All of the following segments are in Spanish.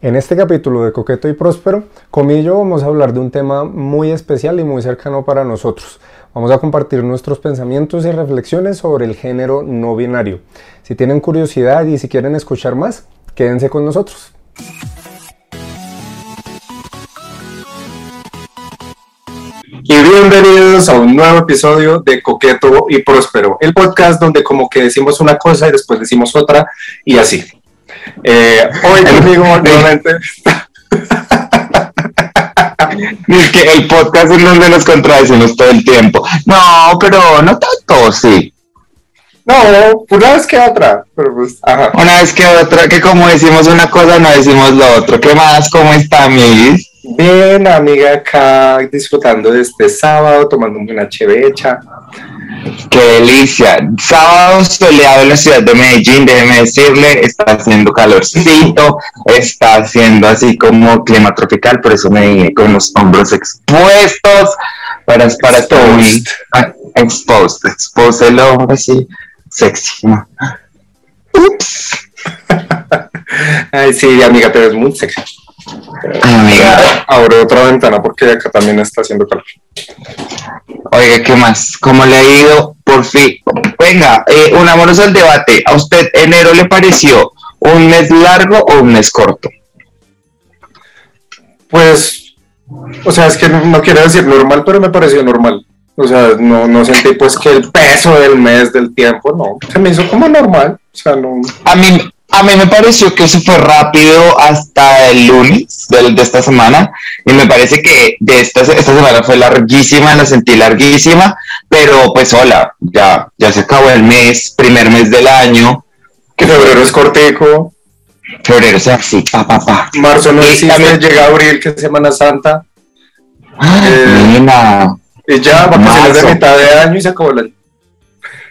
En este capítulo de Coqueto y Próspero, conmigo y yo vamos a hablar de un tema muy especial y muy cercano para nosotros. Vamos a compartir nuestros pensamientos y reflexiones sobre el género no binario. Si tienen curiosidad y si quieren escuchar más, quédense con nosotros. Y bienvenidos a un nuevo episodio de Coqueto y Próspero, el podcast donde como que decimos una cosa y después decimos otra y así. Eh, hoy conmigo nuevamente... Es que el podcast es donde nos contradecimos todo el tiempo. No, pero no tanto, sí. No, una vez que otra, pero pues, ajá. Una vez que otra, que como decimos una cosa, no decimos lo otro. ¿Qué más? ¿Cómo está, Miss? Bien, amiga, acá disfrutando de este sábado, tomando una chevecha. Qué delicia. Sábado soleado en la ciudad de Medellín, déjeme decirle, está haciendo calorcito, está haciendo así como clima tropical, por eso me vine con los hombros expuestos para, para todo mi ah, exposed, exposed el hombro así, sexy. Ups. Ay, sí, amiga, pero es muy sexy. Amiga. Abro otra ventana porque acá también está haciendo calor. Oiga, ¿qué más? ¿Cómo le ha ido? Por fin. Venga, eh, unámonos al debate. ¿A usted enero le pareció un mes largo o un mes corto? Pues, o sea, es que no, quiero decir normal, pero me pareció normal. O sea, no, no sentí pues que el peso del mes, del tiempo, no. Se me hizo como normal. O sea, no. A mí, a mí me pareció que eso fue rápido hasta el lunes de, de esta semana y me parece que de esta, esta semana fue larguísima, la sentí larguísima, pero pues hola, ya, ya se acabó el mes, primer mes del año. Que febrero es cortejo. Febrero es así, pa, pa, pa. Marzo no existe, también- llega abril, que es Semana Santa. Ah, Eh, Y ya, vacaciones de mitad de año y se acabó el año.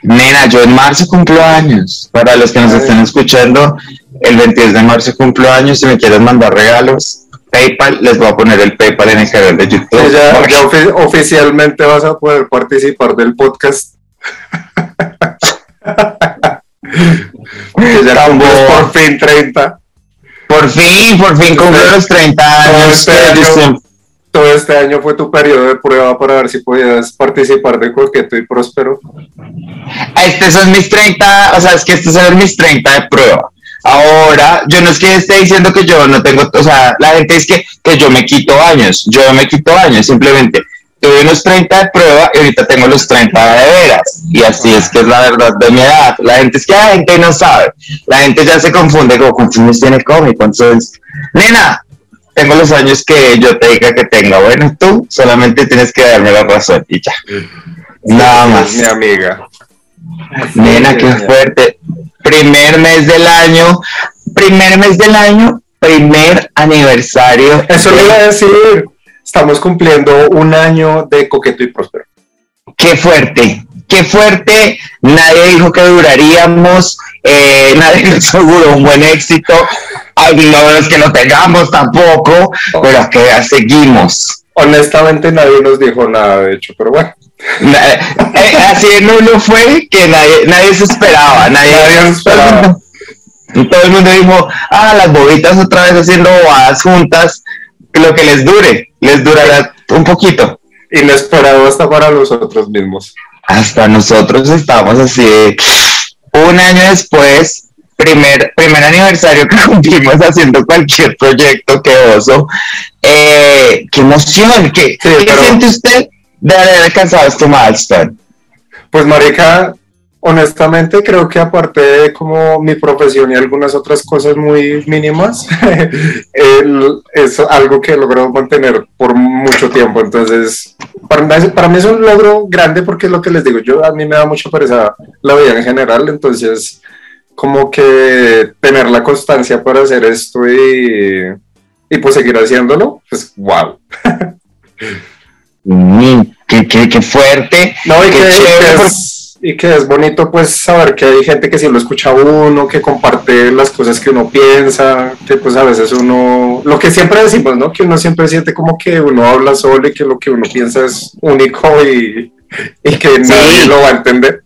Nena, yo en marzo cumplo años. Para los que nos estén escuchando, el 22 de marzo cumplo años. Si me quieren mandar regalos, PayPal, les voy a poner el PayPal en el canal de YouTube. Sí, ya, Porque- ya ofi- oficialmente vas a poder participar del podcast. Que ya por fin 30. Por fin, por fin cumplo los 30 años. este año- Todo este año fue tu periodo de prueba para ver si podías participar de Coqueto y Próspero. Estos son mis 30, o sea, es que estos son mis 30 de prueba. Ahora, yo no es que esté diciendo que yo no tengo, o sea, la gente es que, que yo me quito años, yo me quito años, simplemente tuve unos 30 de prueba y ahorita tengo los 30 de veras. Y así es que es la verdad de mi edad. La gente es que la gente no sabe, la gente ya se confunde como años tiene cómico. Entonces, nena, tengo los años que yo te diga que tenga. Bueno, tú solamente tienes que darme la razón y ya. Nada más. Mi amiga. Nena, qué fuerte. Primer mes del año, primer mes del año, primer aniversario. Eso le iba a decir. Estamos cumpliendo un año de Coqueto y Próspero. Qué fuerte, qué fuerte. Nadie dijo que duraríamos, eh, nadie nos aseguró un buen éxito. No es que lo tengamos tampoco, pero que seguimos. Honestamente nadie nos dijo nada, de hecho, pero bueno. Na- eh, así de nulo fue que nadie, nadie se esperaba, nadie, Nadie se esperaba. Todo el mundo dijo, ah, las bobitas otra vez haciendo bobadas juntas, lo que les dure, les durará un poquito. Inesperado hasta para nosotros mismos. Hasta nosotros estamos así de, un año después, primer, primer aniversario que cumplimos haciendo cualquier proyecto, qué oso. Eh, qué emoción, qué, Sí, ¿qué siente usted de haber alcanzado este milestone? Pues marica, honestamente creo que aparte de como mi profesión y algunas otras cosas muy mínimas, el- es algo que logrado mantener por mucho tiempo. Entonces, para mí, para mí es un logro grande porque es lo que les digo, yo a mí me da mucha pereza la vida en general, entonces como que tener la constancia para hacer esto y, y pues seguir haciéndolo, pues wow. Mm, qué, qué- qué fuerte. No, y Qué que, chévere, que es, y que es bonito pues saber que hay gente que sí lo escucha a uno, que comparte las cosas que uno piensa, que pues a veces uno, lo que siempre decimos, ¿no? Que uno siempre siente como que uno habla solo y que lo que uno piensa es único y, y que nadie lo va a entender.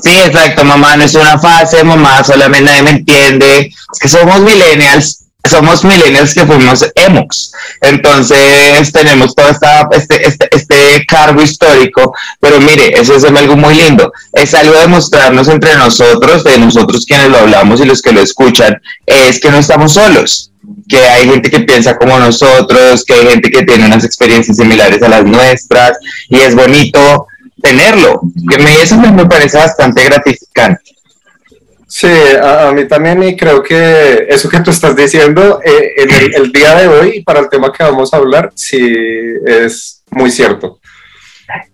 Sí, exacto, mamá, no es una fase, mamá, solamente nadie me entiende. Es que somos millennials somos millennials que fuimos emos. Entonces tenemos todo esta, este, este, este cargo histórico, pero mire, eso es algo muy lindo. Es algo de mostrarnos entre nosotros, de nosotros quienes lo hablamos y los que lo escuchan, es que no estamos solos que hay gente que piensa como nosotros, que hay gente que tiene unas experiencias similares a las nuestras y es bonito tenerlo. Que me, eso me, parece bastante gratificante. Sí, a, mí también y creo que eso que tú estás diciendo eh, en el, día de hoy para el tema que vamos a hablar, sí es muy cierto.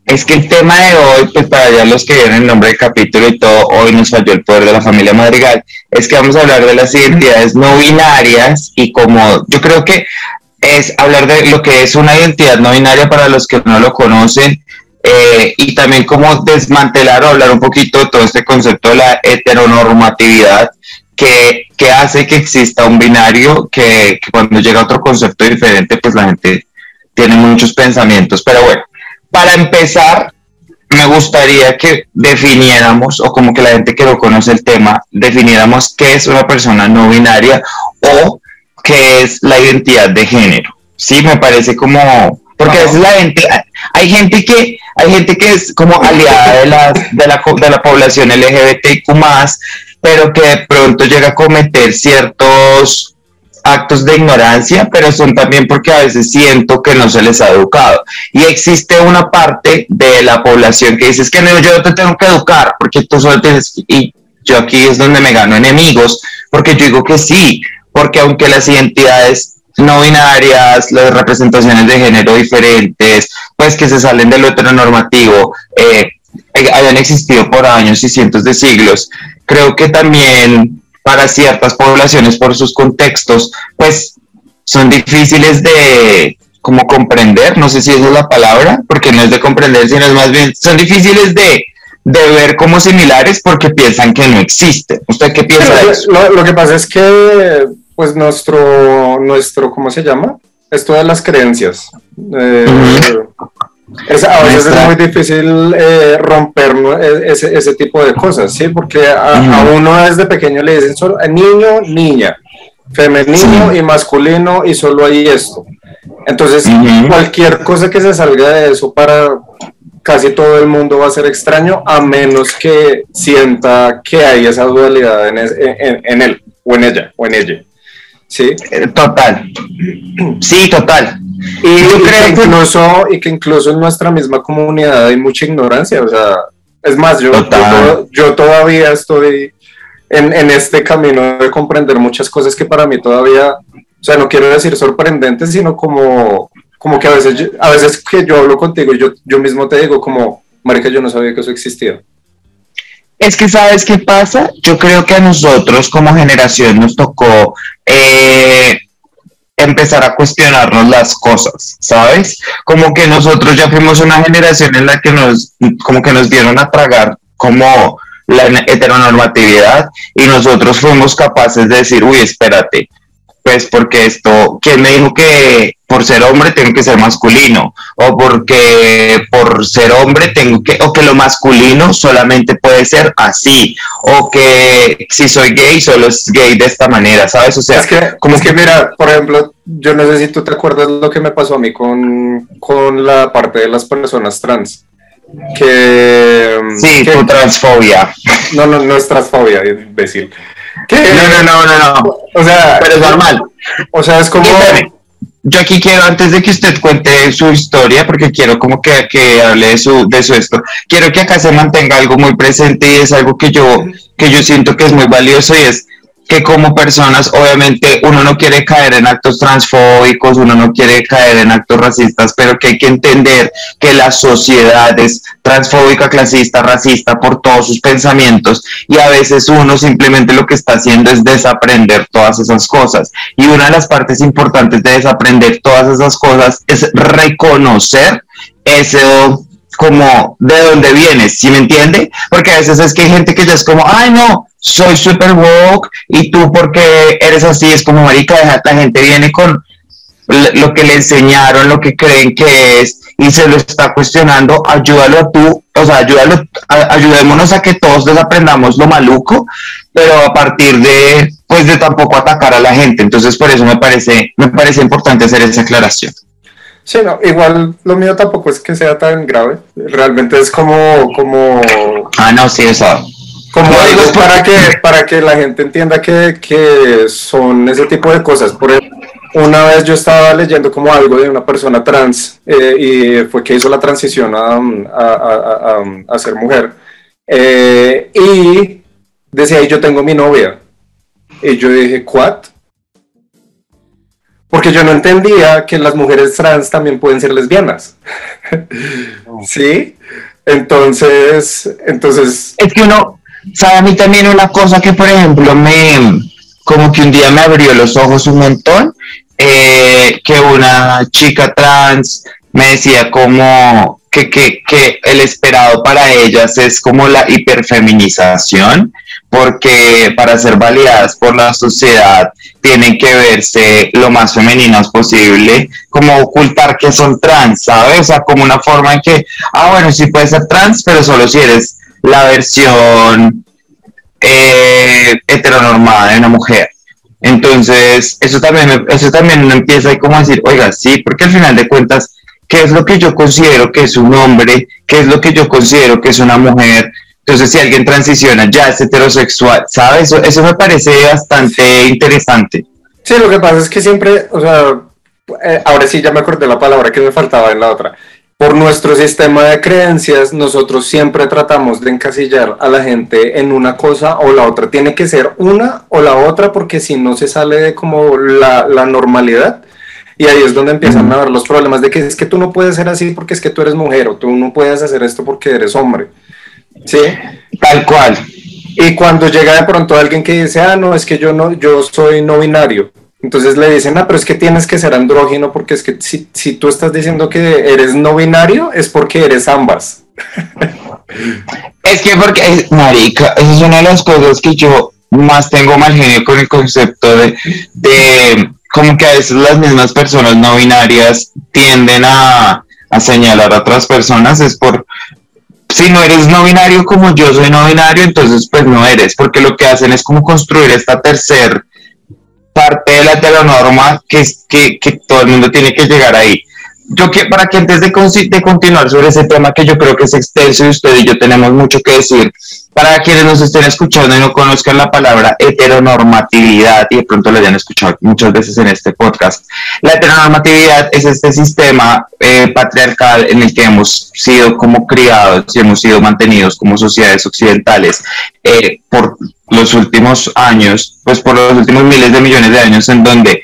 Es que el tema de hoy, pues para ya los que vienen el nombre del capítulo y todo, hoy nos falló el poder de la familia Madrigal, es que vamos a hablar de las identidades no binarias y como yo creo que es hablar de lo que es una identidad no binaria para los que no lo conocen eh, y también cómo desmantelar o hablar un poquito de todo este concepto de la heteronormatividad que, que hace que exista un binario que, que cuando llega otro concepto diferente pues la gente tiene muchos pensamientos, pero bueno para empezar, me gustaría que definiéramos, o como que la gente que no conoce el tema, definiéramos qué es una persona no binaria o qué es la identidad de género. Sí, me parece como, porque a veces la gente, hay gente que, hay gente que es como aliada de, las, de, la, de la población LGBTQ pero que de pronto llega a cometer ciertos actos de ignorancia, pero son también porque a veces siento que no se les ha educado. Y existe una parte de la población que dice, es que no, yo te tengo que educar, porque tú solo tienes... Y yo aquí es donde me gano enemigos, porque yo digo que sí, porque aunque las identidades no binarias, las representaciones de género diferentes, pues que se salen de lo heteronormativo, eh, hayan existido por años y cientos de siglos, creo que también para ciertas poblaciones por sus contextos, pues son difíciles de como comprender, no sé si esa es la palabra, porque no es de comprender, sino es más bien, son difíciles de, de ver como similares porque piensan que no existen. ¿Usted qué piensa de eso? Lo, que pasa es que, pues nuestro, nuestro, ¿cómo se llama? Esto de las creencias. Eh, es, a veces es muy difícil eh, romper e, ese, ese, tipo de cosas, ¿sí? Porque a, uno desde pequeño le dicen solo niño, niña, femenino y masculino y solo hay esto. Entonces, cualquier cosa que se salga de eso para casi todo el mundo va a ser extraño, a menos que sienta que hay esa dualidad en, en, en él, o en ella, o en ella. ¿Sí? Eh, total. Sí, total. Y yo creo que incluso, y que incluso en nuestra misma comunidad hay mucha ignorancia, o sea, es más, yo, yo, todavía estoy en, en, este camino de comprender muchas cosas que para mí todavía, o sea, no quiero decir sorprendentes, sino como, como que a veces, a veces que yo hablo contigo, yo, yo mismo te digo como, marica, yo no sabía que eso existía. Es que, ¿sabes qué pasa? Yo creo que a nosotros como generación nos tocó eh, empezar a cuestionarnos las cosas, ¿sabes? Como que nosotros ya fuimos una generación en la que nos, como que nos dieron a tragar como la heteronormatividad y nosotros fuimos capaces de decir, uy, espérate, pues porque esto, ¿quién me dijo que por ser hombre tengo que ser masculino? O porque por ser hombre tengo que, o que lo masculino solamente puede ser así, o que si soy gay solo es gay de esta manera, ¿sabes? O sea, es que, como es que mira, por ejemplo, yo no sé si tú te acuerdas lo que me pasó a mí con, con la parte de las personas trans. Que. Sí, tu transfobia. No, no, no es transfobia, imbécil no, no, no, no, O sea, pero es normal. O sea, es como. Yo aquí quiero, antes de que usted cuente su historia, porque quiero como que, que hable de su, de su esto, quiero que acá se mantenga algo muy presente y es algo que yo, que yo siento que es muy valioso y es que como personas, obviamente, uno no quiere caer en actos transfóbicos, uno no quiere caer en actos racistas, pero que hay que entender que la sociedad es transfóbica, clasista, racista por todos sus pensamientos y a veces uno simplemente lo que está haciendo es desaprender todas esas cosas. Y una de las partes importantes de desaprender todas esas cosas es reconocer eso como de dónde vienes, ¿sí me entiende? Porque a veces es que hay gente que ya es como, ay no, soy super woke y tú porque eres así, es como marica, la gente viene con lo que le enseñaron, lo que creen que es y se lo está cuestionando, ayúdalo a tú, o sea, ayúdalo, ayudémonos a que todos desaprendamos lo maluco, pero a partir de pues de tampoco atacar a la gente. Entonces por eso me parece, me parece importante hacer esa aclaración. Sí, no, igual lo mío tampoco es que sea tan grave. Realmente es como, como. Ah, no, sí, eso. Como digo, es para que, para que la gente entienda que, que son ese tipo de cosas. Por ejemplo, una vez yo estaba leyendo como algo de una persona trans eh, y fue que hizo la transición a, a, a, a ser mujer. Eh, y decía, yo tengo mi novia. Y yo dije, ¿what? porque yo no entendía que las mujeres trans también pueden ser lesbianas. ¿Sí? Entonces, entonces... Es que uno, sabe a mí también una cosa que, por ejemplo, me, como que un día me abrió los ojos un montón, eh, que una chica trans me decía como que, que, que el esperado para ellas es como la hiperfeminización, porque para ser validadas por la sociedad tienen que verse lo más femeninas posible, como ocultar que son trans, ¿sabes? O sea, como una forma en que, ah, bueno, sí puedes ser trans, pero solo si eres la versión eh, heteronormada de una mujer. Entonces, eso también, eso también empieza ahí como a decir, oiga, sí, porque al final de cuentas, ¿qué es lo que yo considero que es un hombre? ¿Qué es lo que yo considero que es una mujer? Entonces, si alguien transiciona, ya es heterosexual, ¿sabes? Eso, eso me parece bastante interesante. Sí, lo que pasa es que siempre, o sea, eh, ahora sí ya me acordé la palabra que me faltaba en la otra. Por nuestro sistema de creencias, nosotros siempre tratamos de encasillar a la gente en una cosa o la otra. Tiene que ser una o la otra porque si no se sale de como la, la normalidad. Y ahí es donde empiezan a ver los problemas de que es que tú no puedes ser así porque es que tú eres mujer o tú no puedes hacer esto porque eres hombre. Sí. Tal cual. Y cuando llega de pronto alguien que dice, ah, no, es que yo no, yo soy no binario. Entonces le dicen, ah, pero es que tienes que ser andrógino porque es que si, si tú estás diciendo que eres no binario es porque eres ambas. es que porque, marica, esa es una de las cosas que yo más tengo mal genio con el concepto de, de como que a veces las mismas personas no binarias tienden a, a señalar a otras personas, es por si no eres no binario como yo soy no binario, entonces pues no eres, porque lo que hacen es como construir esta tercer parte de la heteronorma que, que, que todo el mundo tiene que llegar ahí. Yo que para que antes de, de continuar sobre ese tema que yo creo que es extenso y usted y yo tenemos mucho que decir, para quienes nos estén escuchando y no conozcan la palabra heteronormatividad y de pronto lo hayan escuchado muchas veces en este podcast, la heteronormatividad es este sistema eh, patriarcal en el que hemos sido como criados y hemos sido mantenidos como sociedades occidentales eh, por los últimos años, pues por los últimos miles de millones de años en donde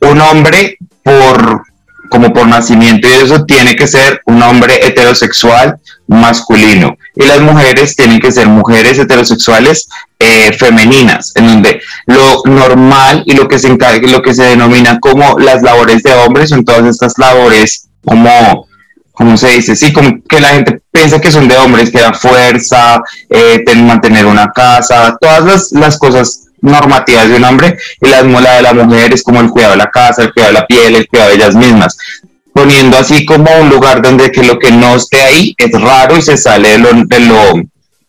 un hombre por como por nacimiento y eso tiene que ser un hombre heterosexual masculino y las mujeres tienen que ser mujeres heterosexuales eh, femeninas, en donde lo normal y lo que se lo que se denomina como las labores de hombres son todas estas labores como, como se dice? Sí, como que la gente piensa que son de hombres, que da fuerza, eh, mantener una casa, todas las, las cosas normativas de un hombre y la, la de la mujer es como el cuidado de la casa, el cuidado de la piel, el cuidado de ellas mismas poniendo así como un lugar donde que lo que no esté ahí es raro y se sale de lo, de lo,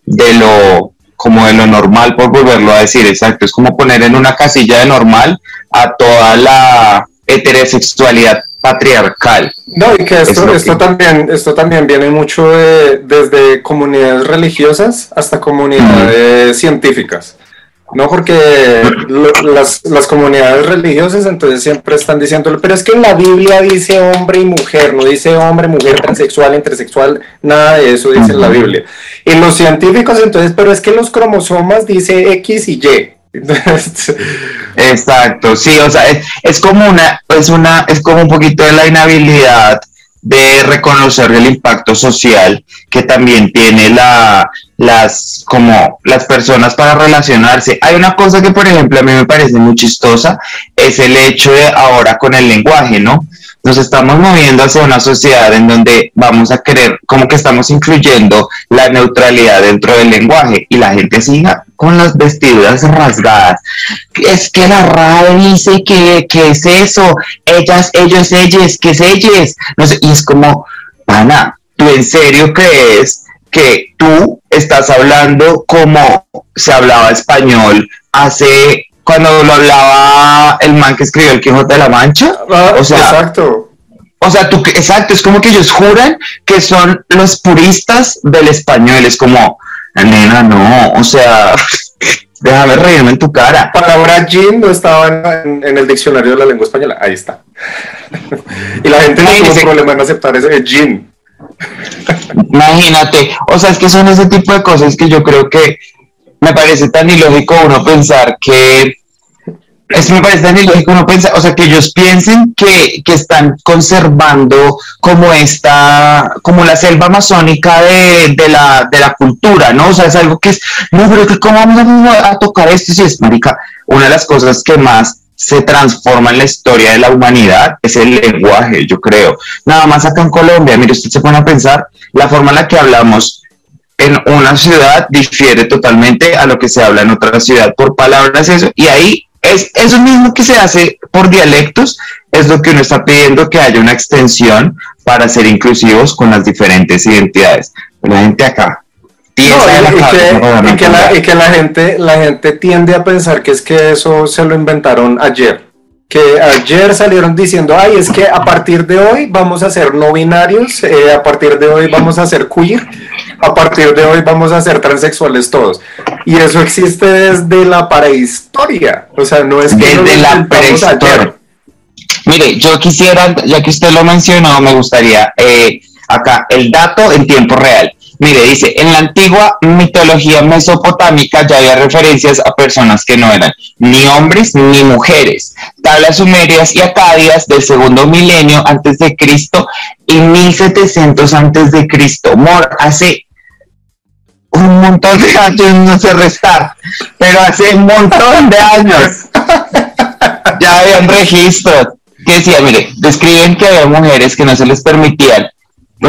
de lo, como de lo normal, por volverlo a decir, exacto, es como poner en una casilla de normal a toda la heterosexualidad patriarcal. No, y que esto, esto, también, esto también viene mucho desde comunidades religiosas hasta comunidades científicas. No, porque las, las, comunidades religiosas entonces siempre están diciéndolo, pero es que en la Biblia dice hombre y mujer, no dice hombre, mujer, transexual, intersexual, nada de eso dice la Biblia. Y los científicos entonces, pero es que los cromosomas dice X y Y. Exacto, sí, o sea, es, es, como una, es una, es como un poquito de la inhabilidad de reconocer el impacto social que también tiene la, las, como las personas para relacionarse. Hay una cosa que, por ejemplo, a mí me parece muy chistosa, es el hecho de ahora con el lenguaje, ¿no? Nos estamos moviendo hacia una sociedad en donde vamos a querer, como que estamos incluyendo la neutralidad dentro del lenguaje y la gente siga con las vestiduras rasgadas. Es que la RAE dice que, que es eso, ellas, ellos, ellas, que es ellas. No sé, y es como, Ana, ¿tú en serio crees que tú estás hablando como se hablaba español hace cuando lo hablaba el man que escribió el Quijote de la Mancha. Ah, o sea, exacto. O sea, tú, exacto, es como que ellos juran que son los puristas del español. Es como, nena, no, o sea, déjame reírme en tu cara. Palabra jean no estaba en, el diccionario de la lengua española. Ahí está. y la gente no tiene problema en aceptar ese jean. Imagínate, o sea, es que son ese tipo de cosas que yo creo que me parece tan ilógico uno pensar que es me parece tan ilógico uno pensar, o sea, que ellos piensen que, que, están conservando como esta, como la selva amazónica de, de, la, de la cultura, ¿no? O sea, es algo que es, no, pero que cómo vamos a, tocar esto si es, marica, una de las cosas que más se transforma en la historia de la humanidad es el lenguaje, yo creo. Nada más acá en Colombia, mire, usted se pone a pensar, la forma en la que hablamos en una ciudad difiere totalmente a lo que se habla en otra ciudad por palabras eso y ahí es eso mismo que se hace por dialectos es lo que uno está pidiendo que haya una extensión para ser inclusivos con las diferentes identidades la gente acá y, que, la, y que la gente la gente tiende a pensar que es que eso se lo inventaron ayer que ayer salieron diciendo, ay, es que a partir de hoy vamos a ser no binarios, eh, a partir de hoy vamos a ser queer, a partir de hoy vamos a ser transexuales todos. Y eso existe desde la prehistoria, o sea, no es que desde la prehistoria. Mire, yo quisiera, ya que usted lo mencionó, me gustaría eh, acá el dato en tiempo real. Mire, dice, en la antigua mitología mesopotámica ya había referencias a personas que no eran ni hombres ni mujeres. Tablas sumerias y acadias del segundo milenio antes de Cristo y 1700 antes de Cristo. Mor, hace un montón de años, no sé restar, pero hace un montón de años ya habían registros que decía, mire, describen que había mujeres que no se les permitían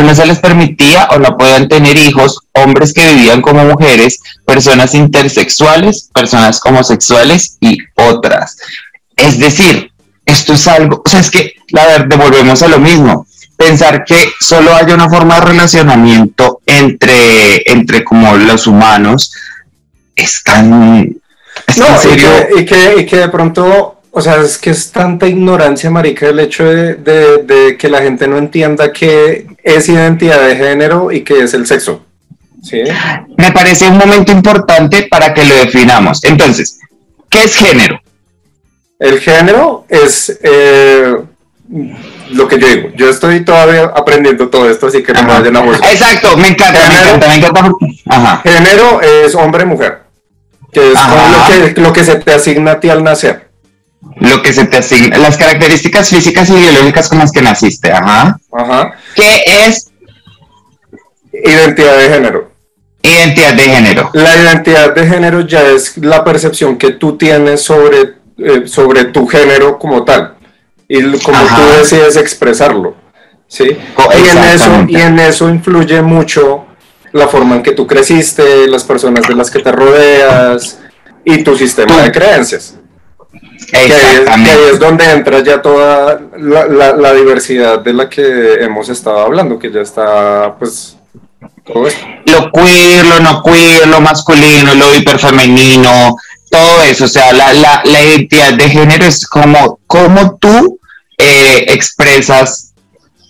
no se les permitía o no podían tener hijos, hombres que vivían como mujeres, personas intersexuales, personas homosexuales y otras. Es decir, esto es algo, o sea, es que, la verdad, volvemos a lo mismo. Pensar que solo haya una forma de relacionamiento entre, entre como los humanos es tan... no, serio. y que de pronto o sea, es que es tanta ignorancia, marica, el hecho de, que la gente no entienda qué es identidad de género y qué es el sexo. ¿Sí? Me parece un momento importante para que lo definamos. Entonces, ¿qué es género? El género es eh, lo que yo digo. Yo estoy todavía aprendiendo todo esto, así que no me vayan a Exacto, me encanta, me encanta, me encanta. Género es hombre-mujer, que es lo que, lo que se te asigna a ti al nacer lo que se te asigna, las características físicas y biológicas con las que naciste, ajá. Ajá. ¿Qué es? Identidad de género. Identidad de género. La identidad de género ya es la percepción que tú tienes sobre, eh, sobre tu género como tal y como tú decides expresarlo. ¿sí? y, en eso, y en eso influye mucho la forma en que tú creciste, las personas de las que te rodeas y tu sistema de creencias. Que ahí, es, donde entra ya toda la, diversidad de la que hemos estado hablando, que ya está, pues, todo esto. Lo queer, lo no queer, lo masculino, lo hiperfemenino, todo eso, o sea, la, la, la identidad de género es como, como tú eh, expresas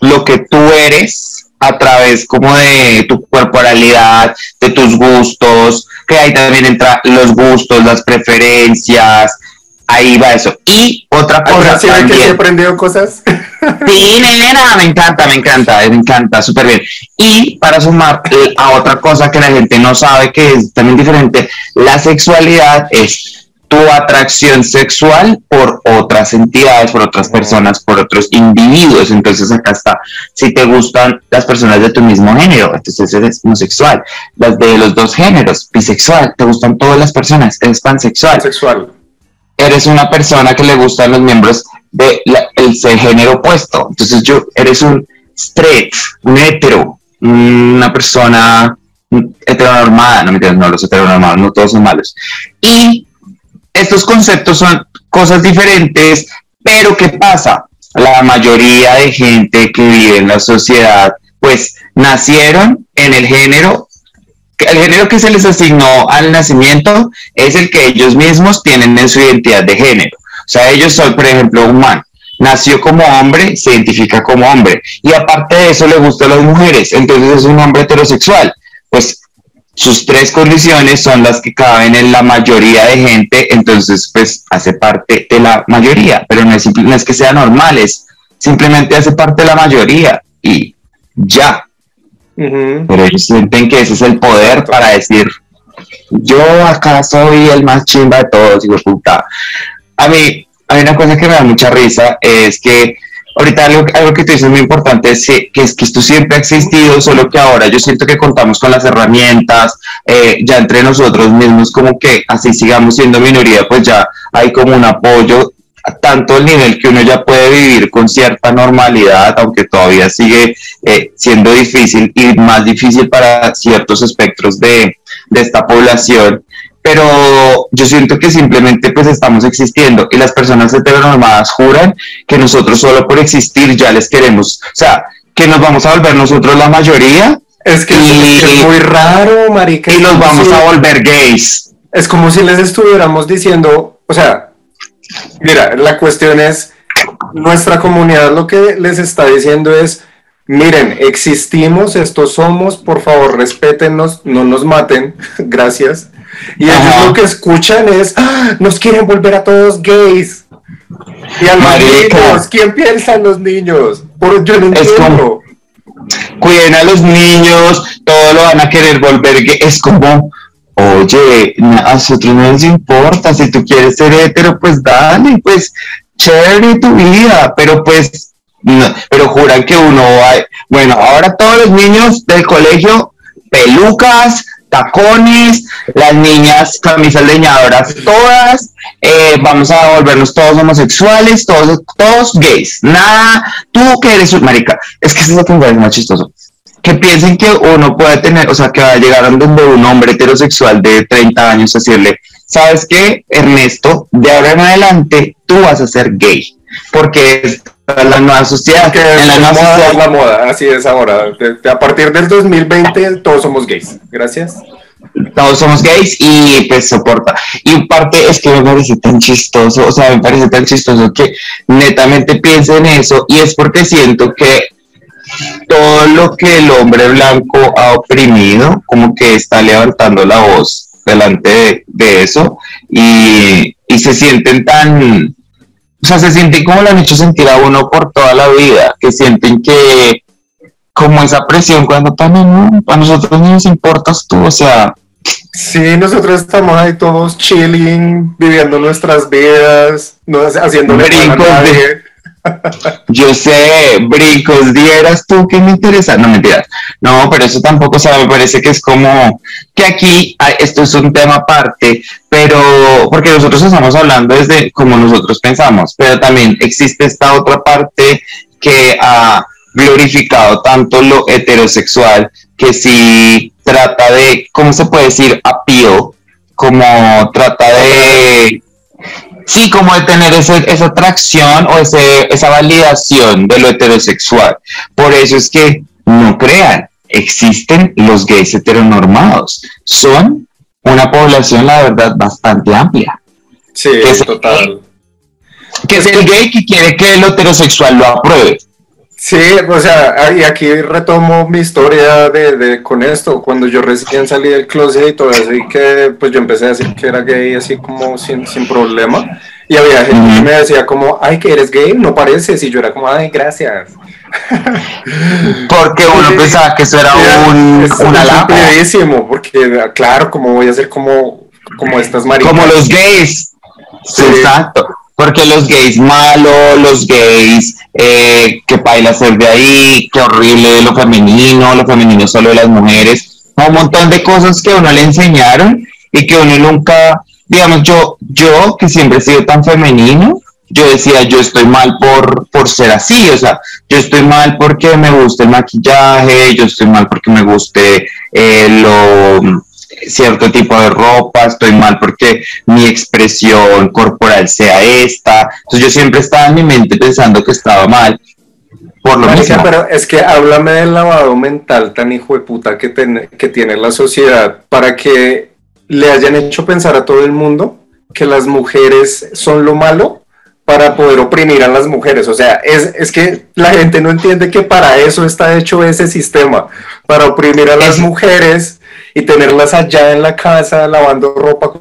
lo que tú eres a través como de tu corporalidad, de tus gustos, que ahí también entra los gustos, las preferencias, Ahí va eso. Y otra cosa. ¿Sí que he aprendido cosas? Sí, nena, me encanta, me encanta, me encanta, súper bien. Y para sumar eh, a otra cosa que la gente no sabe que es también diferente, la sexualidad es tu atracción sexual por otras entidades, por otras personas, por otros individuos. Entonces acá está, si te gustan las personas de tu mismo género, entonces eres homosexual. Las de los dos géneros, bisexual, te gustan todas las personas, eres pansexual. Sexual eres una persona que le gustan los miembros del de género opuesto. Entonces yo, eres un straight, un hetero, una persona heteronormada, no me no los heteronormados, no todos son malos. Y estos conceptos son cosas diferentes, pero ¿qué pasa? La mayoría de gente que vive en la sociedad, pues nacieron en el género el género que se les asignó al nacimiento es el que ellos mismos tienen en su identidad de género. O sea, ellos son, por ejemplo, un man. Nació como hombre, se identifica como hombre. Y aparte de eso, le gustan las mujeres. Entonces es un hombre heterosexual. Pues sus tres condiciones son las que caben en la mayoría de gente. Entonces, pues hace parte de la mayoría. Pero no es, no es que sea normal, es simplemente hace parte de la mayoría. Y ya, pero ellos sienten que ese es el poder para decir, yo acá soy el más chimba de todos, hijo puta. A mí, hay una cosa que me da mucha risa, es que ahorita algo, que tú dices muy importante es que, es que esto siempre ha existido, solo que ahora yo siento que contamos con las herramientas, eh, ya entre nosotros mismos, como que así sigamos siendo minoría, pues ya hay como un apoyo tanto el nivel que uno ya puede vivir con cierta normalidad, aunque todavía sigue eh, siendo difícil y más difícil para ciertos espectros de, de, esta población, pero yo siento que simplemente pues estamos existiendo y las personas heteronormadas juran que nosotros solo por existir ya les queremos, o sea, que nos vamos a volver nosotros la mayoría. Es que, es, muy raro, marica. Y nos vamos a volver gays. Es como si les estuviéramos diciendo, o sea, Mira, la cuestión es, nuestra comunidad lo que les está diciendo es, miren, existimos, estos somos, por favor, respétenos, no nos maten, gracias. Y ellos lo que escuchan es, ah, nos quieren volver a todos gays. Y a los niños, ¿quién piensa en los niños? Por, yo no entiendo. cuiden a los niños, todo lo van a querer volver gay. Es como, oye, a nosotros no nos importa, si tú quieres ser hetero, pues dale, pues chévere tu vida, pero pues, pero juran que uno va, bueno, ahora todos los niños del colegio, pelucas, tacones, las niñas camisas leñadoras todas, eh, vamos a volvernos todos homosexuales, todos, todos gays, nada, tú que eres un marica, es que eso es lo que me más chistoso que piensen que uno puede tener, o sea, que va a llegar a donde un hombre heterosexual de 30 años a decirle, ¿sabes qué, Ernesto? De ahora en adelante tú vas a ser gay, porque es la nueva sociedad. Que en la, nueva moda es la moda, así es ahora. a partir del 2020 todos somos gays. Gracias. Todos somos gays y pues soporta. Y parte es que me parece tan chistoso, o sea, me parece tan chistoso que netamente piense en eso y es porque siento que todo lo que el hombre blanco ha oprimido, como que está levantando la voz delante de, eso y, se sienten tan, o sea, se sienten como lo han hecho sentir a uno por toda la vida, que sienten que como esa presión cuando también, a nosotros no nos importas tú, o sea... Sí, nosotros estamos ahí todos chilling, viviendo nuestras vidas, no haciendo brincos de yo sé, brincos, dieras tú que me interesa. No, mentiras. No, pero eso tampoco, o sea, me parece que es como que aquí esto es un tema aparte, pero porque nosotros estamos hablando desde como nosotros pensamos, pero también existe esta otra parte que ha glorificado tanto lo heterosexual que si trata de, ¿cómo se puede decir? Appeal, como trata de Sí, como de tener esa atracción o ese, esa validación de lo heterosexual. Por eso es que no crean, existen los gays heteronormados. Son una población, la verdad, bastante amplia. Sí, es total. que es el gay que quiere que el heterosexual lo apruebe. Sí, o sea, y aquí retomo mi historia de, de, con esto, cuando yo recién salí del closet y todo eso, y que pues yo empecé a decir que era gay así como sin, sin problema, y había gente que me decía como, ay, que eres gay, no pareces, y yo era como, ay, gracias. Porque uno pensaba que eso era un, una porque claro, como voy a ser como, como estas maricas. Como los gays. Exacto porque los gays malos, los gays eh, que baila ser de ahí, que horrible lo femenino, lo femenino solo de las mujeres, un montón de cosas que uno le enseñaron y que uno nunca, digamos, yo, yo que siempre he sido tan femenino, yo decía, yo estoy mal por, por ser así, o sea, yo estoy mal porque me gusta el maquillaje, yo estoy mal porque me guste eh, lo cierto tipo de ropa, estoy mal porque mi expresión corporal sea esta. Entonces yo siempre estaba en mi mente pensando que estaba mal. por lo mismo. Pero es que háblame del lavado mental tan hijo de puta que, que tiene la sociedad para que le hayan hecho pensar a todo el mundo que las mujeres son lo malo para poder oprimir a las mujeres. O sea, es, es, que la gente no entiende que para eso está hecho ese sistema, para oprimir a las mujeres y tenerlas allá en la casa lavando ropa.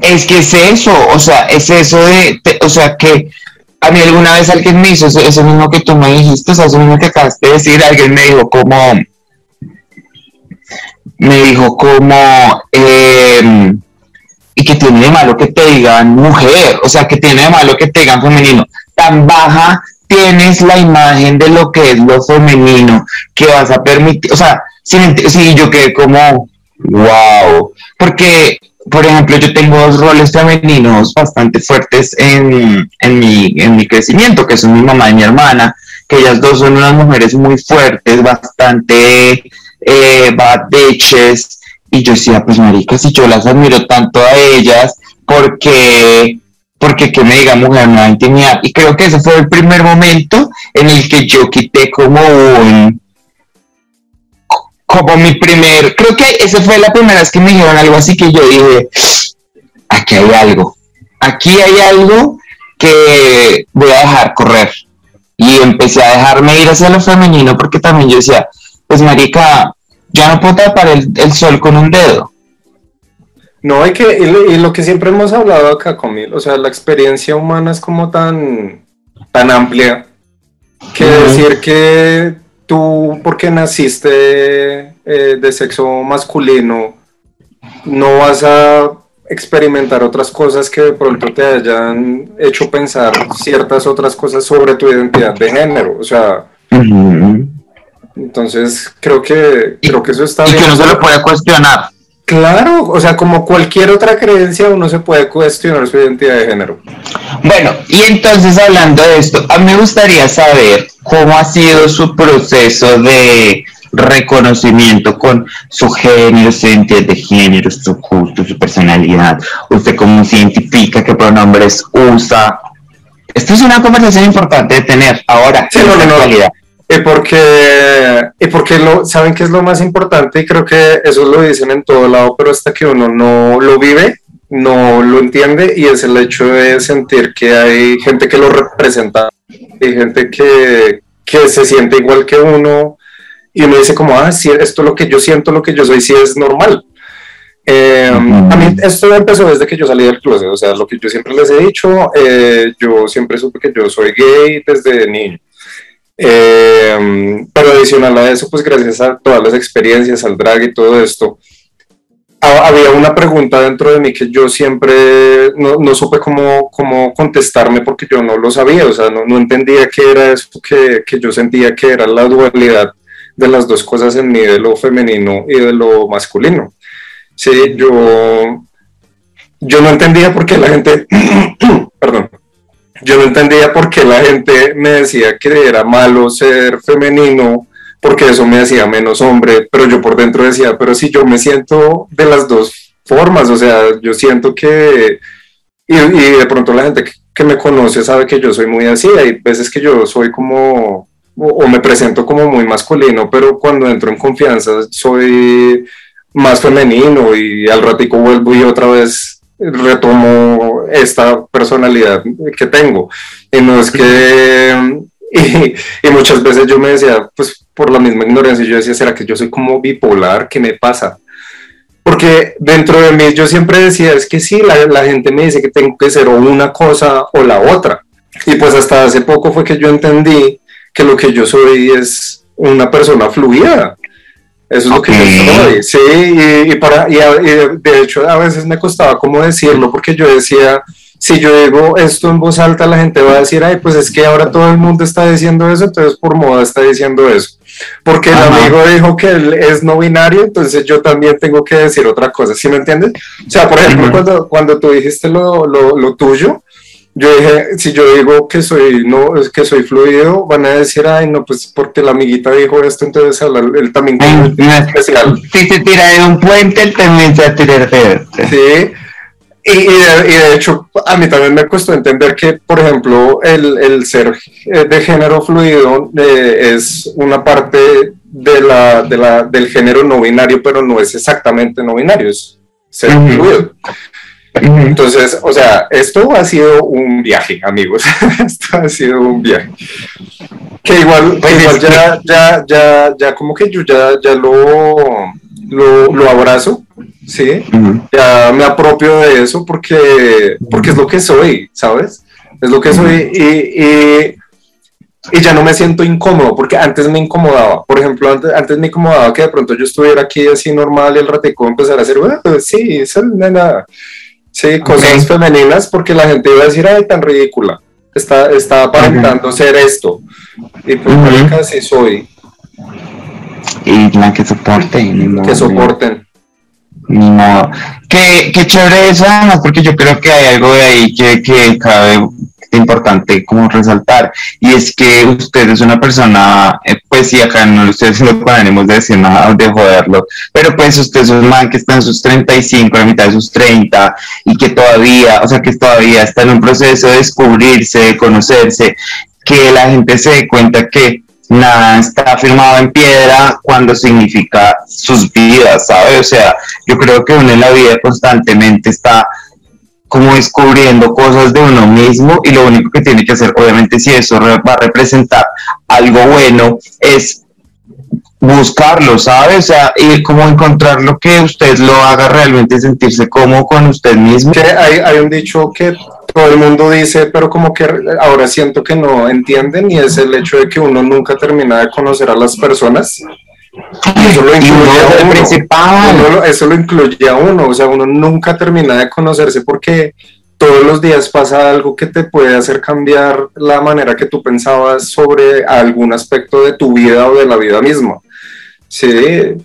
Es que es eso, o sea, es eso de, o sea, que a mí alguna vez alguien me hizo eso, mismo que tú me dijiste, o sea, eso mismo que acabaste de decir, alguien me dijo como, me dijo como, eh, y que tiene de malo que te digan mujer, o sea, que tiene de malo que te digan femenino. Tan baja tienes la imagen de lo que es lo femenino, que vas a permitir, o sea, si, yo quedé como, wow, porque, por ejemplo, yo tengo dos roles femeninos bastante fuertes en, en, mi, en mi crecimiento, que son mi mamá y mi hermana, que ellas dos son unas mujeres muy fuertes, bastante eh, bad bitches, y yo decía, pues marica, si yo las admiro tanto a ellas, porque porque que me diga mujer no intimidad. Y creo que ese fue el primer momento en el que yo quité como un como mi primer, creo que esa fue la primera vez que me dijeron algo así que yo dije, aquí hay algo, aquí hay algo que voy a dejar correr. Y empecé a dejarme ir hacia lo femenino porque también yo decía, pues marica, ya no puedo tapar el, sol con un dedo. No, hay que, y, lo que siempre hemos hablado acá, Comil, o sea, la experiencia humana es como tan, tan amplia que decir que tú, porque naciste eh, de sexo masculino, no vas a experimentar otras cosas que de pronto te hayan hecho pensar ciertas otras cosas sobre tu identidad de género. O sea, entonces, creo que, creo que eso está y bien. que no se lo puede cuestionar. Claro, o sea, como cualquier otra creencia, uno se puede cuestionar su identidad de género. Bueno, y entonces hablando de esto, a mí me gustaría saber cómo ha sido su proceso de reconocimiento con su género, su identidad de género, su gusto, su personalidad. Usted cómo se identifica, qué pronombres usa. Esto es una conversación importante de tener ahora, en la actualidad. Y porque, y porque lo, saben que es lo más importante y creo que eso lo dicen en todo lado, pero hasta que uno no lo vive, no lo entiende y es el hecho de sentir que hay gente que lo representa, hay gente que, que se siente igual que uno y uno dice como, ah, sí, esto lo que yo siento, lo que yo soy, sí es normal. Eh, a mí esto empezó desde que yo salí del closet, o sea, lo que yo siempre les he dicho, eh, yo siempre supe que yo soy gay desde niño. Eh, pero adicional a eso, pues gracias a todas las experiencias, al drag y todo esto, había una pregunta dentro de mí que yo siempre no, no supe cómo, cómo, contestarme porque yo no lo sabía, o sea, no, no entendía qué era eso que, que, yo sentía que era la dualidad de las dos cosas en mí, de lo femenino y de lo masculino. Sí, yo, yo no entendía por qué la gente, perdón, yo no entendía por qué la gente me decía que era malo ser femenino, porque eso me hacía menos hombre, pero yo por dentro decía, pero si yo me siento de las dos formas, o sea, yo siento que, y, de pronto la gente que, me conoce sabe que yo soy muy así, hay veces que yo soy como, o, me presento como muy masculino, pero cuando entro en confianza soy más femenino y al ratico vuelvo y otra vez retomo esta personalidad que tengo. Y no es que, y, muchas veces yo me decía, pues por la misma ignorancia, yo decía, ¿será que yo soy como bipolar? ¿Qué me pasa? Porque dentro de mí yo siempre decía, es que sí, la, gente me dice que tengo que ser o una cosa o la otra. Y pues hasta hace poco fue que yo entendí que lo que yo soy es una persona fluida. Eso es lo que yo soy, sí, y, para, y, de hecho a veces me costaba como decirlo porque yo decía, si yo digo esto en voz alta la gente va a decir, ay, pues es que ahora todo el mundo está diciendo eso, entonces por moda está diciendo eso. Porque el amigo dijo que él es no binario, entonces yo también tengo que decir otra cosa, ¿sí me entiendes? O sea, por ejemplo, cuando, cuando tú dijiste lo, lo, lo tuyo, yo dije, si yo digo que soy no que soy fluido, van a decir, ay, no, pues porque la amiguita dijo esto, entonces él también especial. Si se tira de un puente, él también se va a tirar de Sí, y, de, hecho, a mí también me costó entender que, por ejemplo, el, el ser eh, de género fluido eh, es una parte de la, de la, del género no binario, pero no es exactamente no binario, es ser fluido. Entonces, o sea, esto ha sido un viaje, amigos. esto ha sido un viaje. Que igual, pues igual ya, ya, ya, ya como que yo ya, ya lo, lo, lo abrazo, ¿sí? Ya me apropio de eso porque, porque es lo que soy, ¿sabes? Es lo que soy y, y, y, ya no me siento incómodo porque antes me incomodaba. Por ejemplo, antes, antes me incomodaba que de pronto yo estuviera aquí así normal y el ratico empezar a hacer, bueno, pues sí, eso es nada. Sí, cosas femeninas porque la gente iba a decir, ay, tan ridícula. Está, está aparentando ser esto. Y pues casi soy. Y la que soporten. que soporten. Modo. Qué, qué chévere eso, además, porque yo creo que hay algo de ahí que, que cabe importante como resaltar y es que usted es una persona, eh, pues sí, acá no ustedes lo podemos decir nada de joderlo, pero pues usted es un man que está en sus 35, a la mitad de sus 30 y que todavía, o sea, que todavía está en un proceso de descubrirse, de conocerse, que la gente se dé cuenta que nada está firmado en piedra cuando significa sus vidas, ¿sabe? O sea, yo creo que uno en la vida constantemente está como descubriendo cosas de uno mismo y lo único que tiene que hacer, obviamente si eso va a representar algo bueno, es buscarlo, ¿sabes? O sea, y como encontrar lo que usted lo haga realmente sentirse cómodo con usted mismo. hay, hay un dicho que todo el mundo dice, pero como que ahora siento que no entienden y es el hecho de que uno nunca termina de conocer a las personas eso lo incluye a uno. Principal. eso lo incluye a uno, o sea, uno nunca termina de conocerse porque todos los días pasa algo que te puede hacer cambiar la manera que tú pensabas sobre algún aspecto de tu vida o de la vida misma. Sí,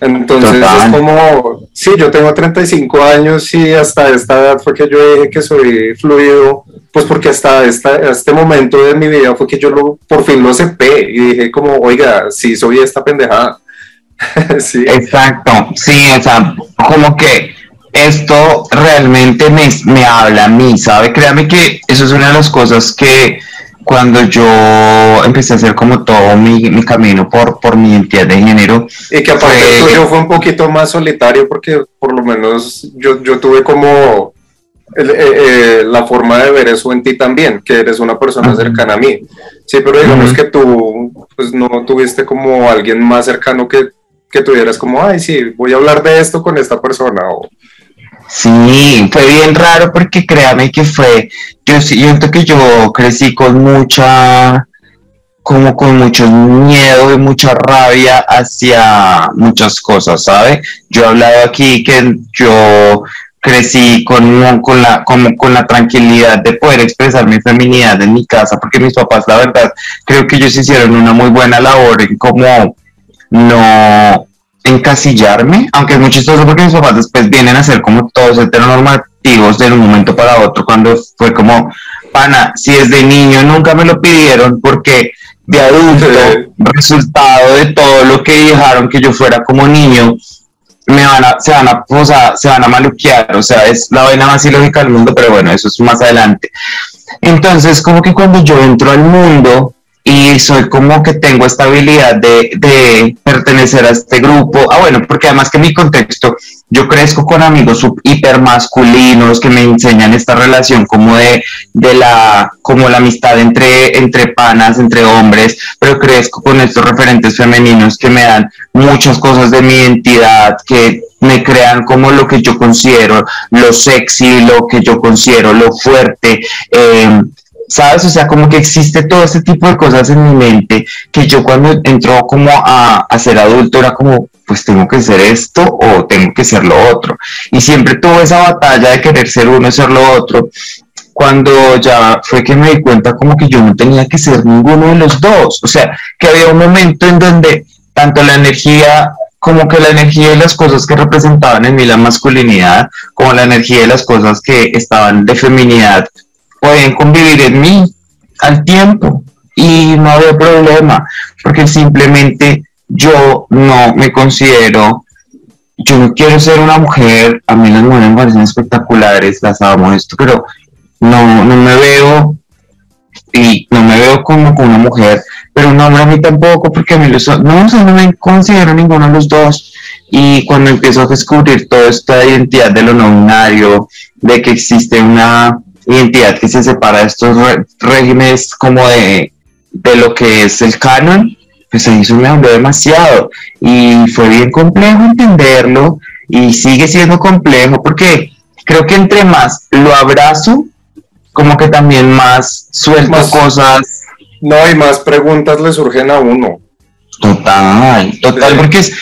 entonces es como, sí, yo tengo 35 años y hasta esta edad fue que yo dije que soy fluido, pues porque hasta esta, este momento de mi vida fue que yo lo, por fin lo acepté y dije como, oiga, sí, soy esta pendejada. sí. Exacto, sí, o sea, como que esto realmente me, me habla a mí, ¿sabe? Créame que eso es una de las cosas que cuando yo empecé a hacer como todo mi, mi camino por, por mi identidad de género. Y que aparte fue, tuyo fue un poquito más solitario porque por lo menos yo, yo tuve como eh, eh, la forma de ver eso en ti también, que eres una persona cercana a mí. Sí, pero digamos que tú pues no tuviste como alguien más cercano que, que tuvieras como, ay, sí, voy a hablar de esto con esta persona o Sí, fue bien raro porque créame que fue, yo siento que yo crecí con mucha, como con mucho miedo y mucha rabia hacia muchas cosas, ¿sabe? Yo he hablado aquí que yo crecí con, con, la, con, con la tranquilidad de poder expresar mi feminidad en mi casa, porque mis papás, la verdad, creo que ellos hicieron una muy buena labor en como no encasillarme, aunque es muy chistoso porque mis papás después vienen a ser como todos heteronormativos de un momento para otro, cuando fue como, pana, si es de niño nunca me lo pidieron porque de adulto, resultado de todo lo que dejaron que yo fuera como niño, me van a, se van a, o sea, se van a maluquear, o sea, es la vaina más ilógica del mundo, pero bueno, eso es más adelante. Entonces, como que cuando yo entro al mundo, y soy como que tengo esta habilidad de, de, pertenecer a este grupo. Ah, bueno, porque además que mi contexto, yo crezco con amigos hipermasculinos que me enseñan esta relación como de, de la, como la amistad entre, entre panas, entre hombres, pero crezco con estos referentes femeninos que me dan muchas cosas de mi identidad, que me crean como lo que yo considero lo sexy, lo que yo considero lo fuerte. Eh, ¿sabes? O sea, como que existe todo este tipo de cosas en mi mente que yo cuando entró como a, a, ser adulto era como, pues tengo que ser esto o tengo que ser lo otro. Y siempre tuve esa batalla de querer ser uno y ser lo otro. Cuando ya fue que me di cuenta como que yo no tenía que ser ninguno de los dos. O sea, que había un momento en donde tanto la energía como que la energía y las cosas que representaban en mí la masculinidad, como la energía y las cosas que estaban de feminidad, pueden convivir en mí al tiempo y no había problema, porque simplemente yo no me considero yo no quiero ser una mujer, a mí las mujeres me parecen espectaculares, las amo esto, pero no, no me veo y no me veo como, una mujer, pero un hombre a mí tampoco, porque a mí los, no, no me considero ninguno de los dos. Y cuando empiezo a descubrir toda esta identidad de lo no binario, de que existe una identidad que se separa de estos regímenes como de, de lo que es el canon, pues ahí eso me habló demasiado y fue bien complejo entenderlo y sigue siendo complejo porque creo que entre más lo abrazo, como que también más suelto cosas. No, y más preguntas le surgen a uno. Total, total, porque es,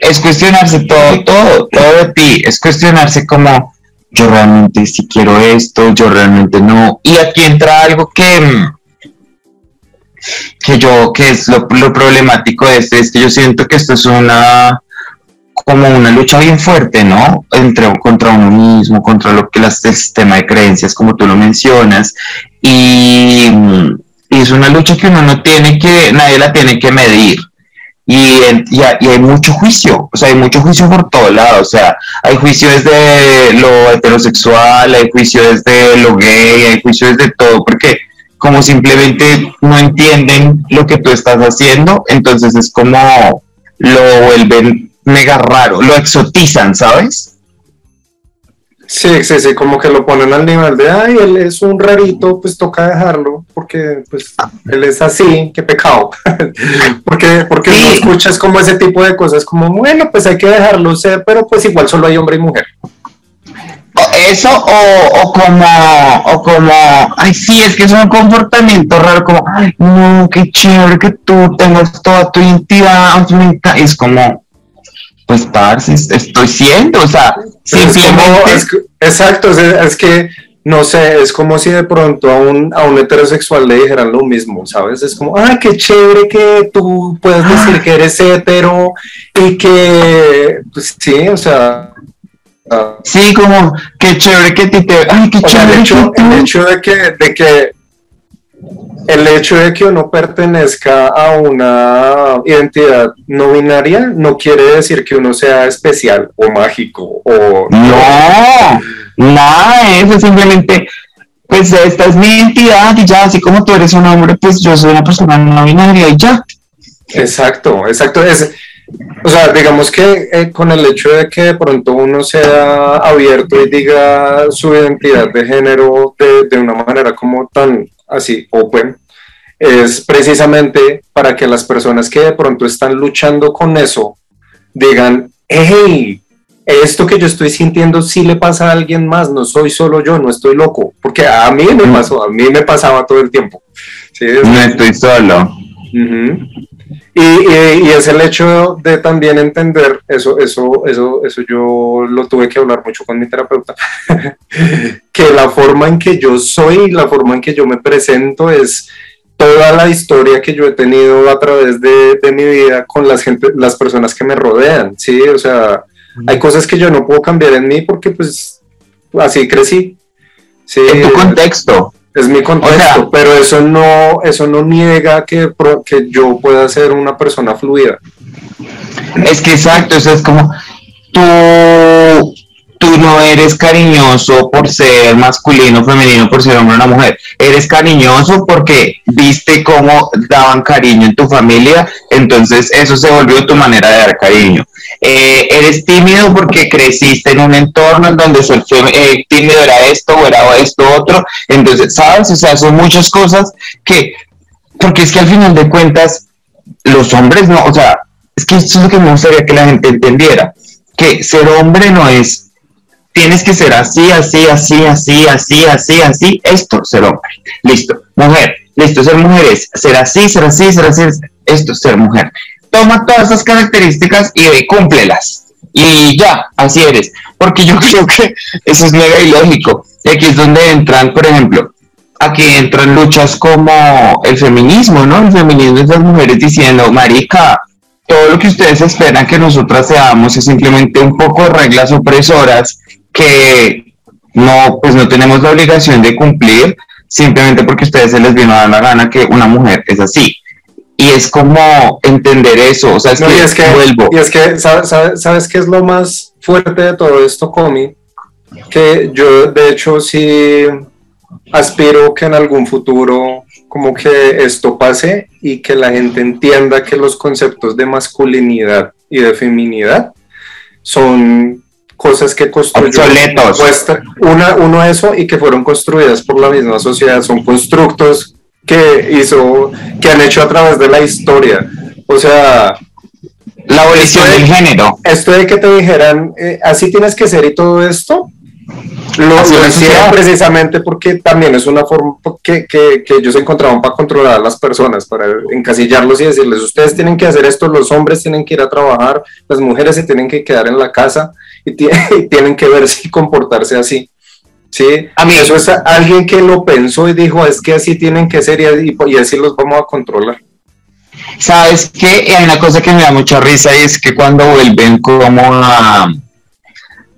es cuestionarse todo, todo, todo de ti, es cuestionarse como yo realmente si quiero esto, yo realmente no. Y aquí entra algo que, que yo, que es lo, problemático de este, es que yo siento que esto es una, como una lucha bien fuerte, ¿no? Entre, contra uno mismo, contra lo que el sistema de creencias, como tú lo mencionas, y, y, es una lucha que uno no tiene que, nadie la tiene que medir y, y, hay mucho juicio, o sea, hay mucho juicio por todos lados, o sea, hay juicio desde lo heterosexual, hay juicio desde lo gay, hay juicio desde todo, porque como simplemente no entienden lo que tú estás haciendo, entonces es como lo vuelven mega raro, lo exotizan, ¿sabes? Sí, sí, sí, como que lo ponen al nivel de, ay, él es un rarito, pues toca dejarlo, porque pues él es así, qué pecado. porque porque no escuchas como ese tipo de cosas, como, bueno, pues hay que dejarlo ser, pero pues igual solo hay hombre y mujer. Eso o, o como, o como, ay, sí, es que es un comportamiento raro, como, ay, no, qué chévere que tú tengas toda tu identidad, es como, pues, parce, estoy siendo, o sea, exacto, es, que no sé, es como si de pronto a un, a un heterosexual le dijeran lo mismo, ¿sabes? Es como, ah, qué chévere que tú puedas decir que eres hetero y que, pues sí, o sea... Ah. sí, como, qué chévere que te... Ay, qué chévere. el, hecho, el hecho de que, de que el hecho de que uno pertenezca a una identidad no binaria no quiere decir que uno sea especial o mágico o... No, nada de eso, simplemente, pues esta es mi identidad y ya, así como tú eres un hombre, pues yo soy una persona no binaria y ya. Exacto, exacto. Es, o sea, digamos que eh, con el hecho de que de pronto uno sea abierto y diga su identidad de género de, de una manera como tan así open, es precisamente para que las personas que de pronto están luchando con eso digan, hey, esto que yo estoy sintiendo sí le pasa a alguien más, no soy solo yo, no estoy loco, porque a mí me pasó, a mí me pasaba todo el tiempo. no estoy solo. y, y, es el hecho de también entender, eso, eso, eso, eso yo lo tuve que hablar mucho con mi terapeuta, que la forma en que yo soy, la forma en que yo me presento es toda la historia que yo he tenido a través de, mi vida con las, gente, las personas que me rodean, ¿sí? O sea, hay cosas que yo no puedo cambiar en mí porque pues así crecí. ¿sí? En tu contexto. Es mi contexto, pero eso no, eso no niega que, que yo pueda ser una persona fluida. Es que exacto, eso es como tú tú no eres cariñoso por ser masculino femenino, por ser hombre o una mujer. Eres cariñoso porque viste cómo daban cariño en tu familia, entonces eso se volvió tu manera de dar cariño. Eh, eres tímido porque creciste en un entorno en donde ser eh, tímido era esto o era esto otro, entonces, ¿sabes? O sea, son muchas cosas que, porque es que al final de cuentas, los hombres no, o sea, es que esto es lo que me gustaría que la gente entendiera, que ser hombre no es tienes que ser así, así, así, así, así, así, así, esto, ser hombre. Listo. Mujer, listo, ser mujer es ser así, ser así, ser así, esto, ser mujer. Toma todas esas características y cúmplelas. Y ya, así eres. Porque yo creo que eso es mega ilógico. Y aquí es donde entran, por ejemplo, aquí entran luchas como el feminismo, ¿no? El feminismo es las mujeres diciendo, marica, todo lo que ustedes esperan que nosotras seamos es simplemente un poco reglas opresoras que no, pues no tenemos la obligación de cumplir simplemente porque a ustedes se les vino a dar la gana que una mujer es así. Y, es como entender eso, o sea, es que, y es que vuelvo. Y es que, ¿sabes, sabes, sabes qué es lo más fuerte de todo esto, Comi? Que yo, de hecho, sí aspiro que en algún futuro como que esto pase y que la gente entienda que los conceptos de masculinidad y de feminidad son cosas que construyeron una, uno eso y que fueron construidas por la misma sociedad, son constructos que hizo, que han hecho a través de la historia. O sea, la abolición del género. Esto de que te dijeran, eh, así tienes que ser y todo esto, lo, hicieron precisamente porque también es una forma que, que, que, ellos encontraban para controlar a las personas, para encasillarlos y decirles, ustedes tienen que hacer esto, los hombres tienen que ir a trabajar, las mujeres se tienen que quedar en la casa y, tienen que ver si comportarse así. Sí, a mí eso es alguien que lo pensó y dijo, es que así tienen que ser y, y así los vamos a controlar. ¿Sabes qué? Hay una cosa que me da mucha risa y es que cuando vuelven como a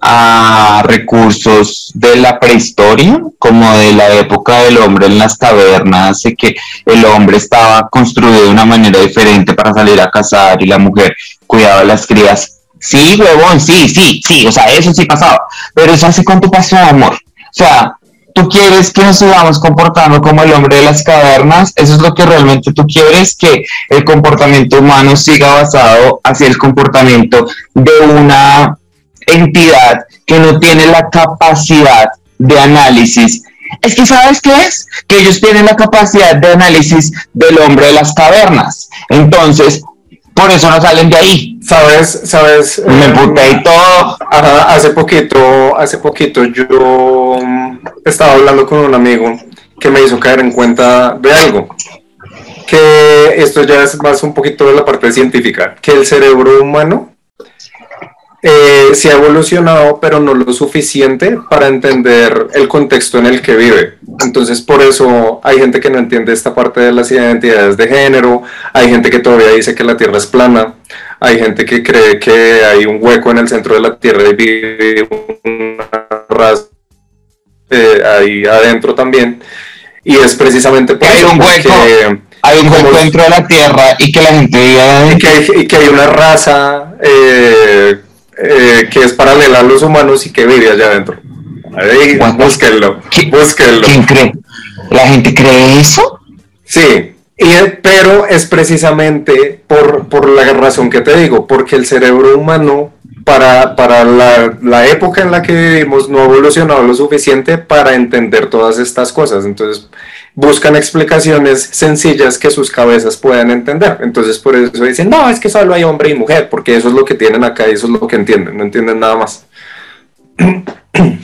a recursos de la prehistoria, como de la época del hombre en las cavernas, de que el hombre estaba construido de una manera diferente para salir a cazar y la mujer cuidaba de las crías. Sí, huevón, sí, sí, sí, o sea, eso sí pasaba. Pero eso hace cuánto pasó, amor. O sea, tú quieres que nos sigamos comportando como el hombre de las cavernas, eso es lo que realmente tú quieres, que el comportamiento humano siga basado hacia el comportamiento de una entidad que no tiene la capacidad de análisis. Es que sabes qué es? Que ellos tienen la capacidad de análisis del hombre de las cavernas. Entonces, por eso no salen de ahí. Sabes, sabes. Me emputé y todo. hace poquito, hace poquito yo estaba hablando con un amigo que me hizo caer en cuenta de algo. Que esto ya es más un poquito de la parte científica, que el cerebro humano eh, se ha evolucionado, pero no lo suficiente para entender el contexto en el que vive. Entonces, por eso hay gente que no entiende esta parte de las identidades de género, hay gente que todavía dice que la Tierra es plana, hay gente que cree que hay un hueco en el centro de la Tierra y vive una raza eh, ahí adentro también. Y es precisamente por hay un hueco. hay un hueco dentro de la Tierra y que la gente vive y que hay, y que hay una raza eh, eh, que es paralela a los humanos y que vive allá adentro. Ahí, búsquenlo, búsquenlo. ¿Quién cree? ¿La gente cree eso? Sí, y, pero es precisamente por, por, la razón que te digo, porque el cerebro humano para, para la, la, época en la que vivimos no ha evolucionado lo suficiente para entender todas estas cosas. Entonces, buscan explicaciones sencillas que sus cabezas puedan entender. Entonces por eso dicen, no, es que solo hay hombre y mujer, porque eso es lo que tienen acá y eso es lo que entienden, no entienden nada más.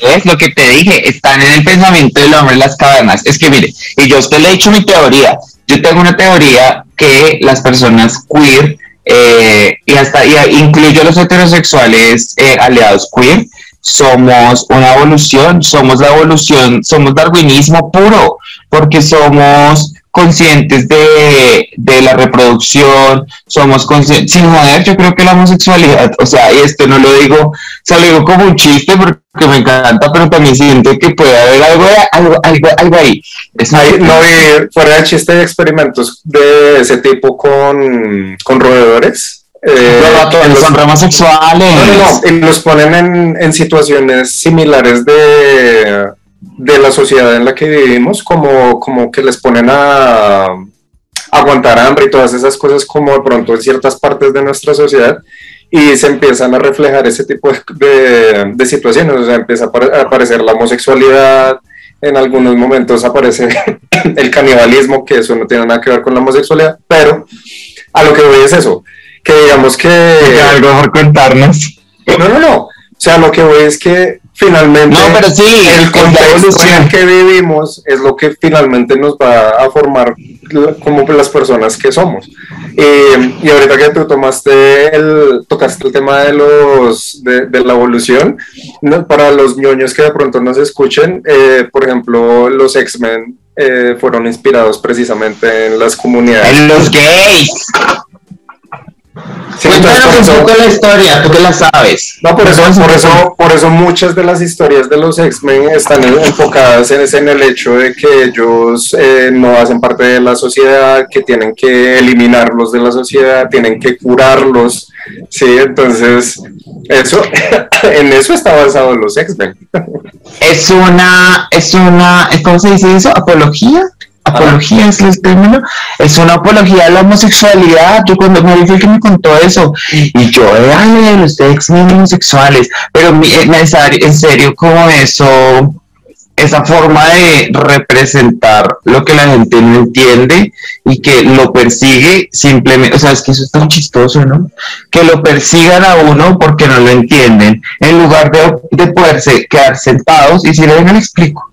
Es lo que te dije, están en el pensamiento del hombre en las cavernas. Es que mire, y yo a usted le he dicho mi teoría. Yo tengo una teoría que las personas queer, eh, y hasta y incluyo los heterosexuales eh, aliados queer, somos una evolución, somos la evolución, somos darwinismo puro porque somos conscientes de, la reproducción, somos conscientes, sin joder, yo creo que la homosexualidad, o sea, y esto no lo digo, o sea, lo digo como un chiste porque me encanta, pero también siento que puede haber algo, algo, algo, algo ahí. no, y fuera de chiste de experimentos de ese tipo con, con roedores. Eh, los, son ramas sexuales. No, no, no, y los ponen en, en situaciones similares de de la sociedad en la que vivimos, como, como que les ponen a aguantar hambre y todas esas cosas como de pronto en ciertas partes de nuestra sociedad y se empiezan a reflejar ese tipo de, de, situaciones, o sea, empieza a aparecer la homosexualidad, en algunos momentos aparece el canibalismo, que eso no tiene nada que ver con la homosexualidad, pero a lo que voy es eso, que digamos que... Algo por contarnos. No, no, no, o sea, lo que voy es que finalmente no, pero sí, el contexto en el que vivimos es lo que finalmente nos va a formar como las personas que somos. y ahorita que tú tomaste el, tocaste el tema de los de, la evolución, para los ñoños que de pronto nos escuchen, eh, por ejemplo, los X-Men eh, fueron inspirados precisamente en las comunidades. En los gays. Cuéntanos un poco la historia, tú que la sabes. No, por eso, por eso, por eso muchas de las historias de los X-Men están enfocadas en, en, el hecho de que ellos eh, no hacen parte de la sociedad, que tienen que eliminarlos de la sociedad, tienen que curarlos, sí, entonces eso, en eso está basado los X-Men. Es una, es una, ¿cómo se dice eso? ¿Apología? Apología es el término, es una apología a la homosexualidad. Yo cuando me dijo que me contó eso, y yo, ay, los X-Men homosexuales, pero en serio, como eso, esa forma de representar lo que la gente no entiende y que lo persigue simplemente, o sea, es que eso es tan chistoso, ¿no? Que lo persigan a uno porque no lo entienden, en lugar de, de poderse quedar sentados y venga, le explico.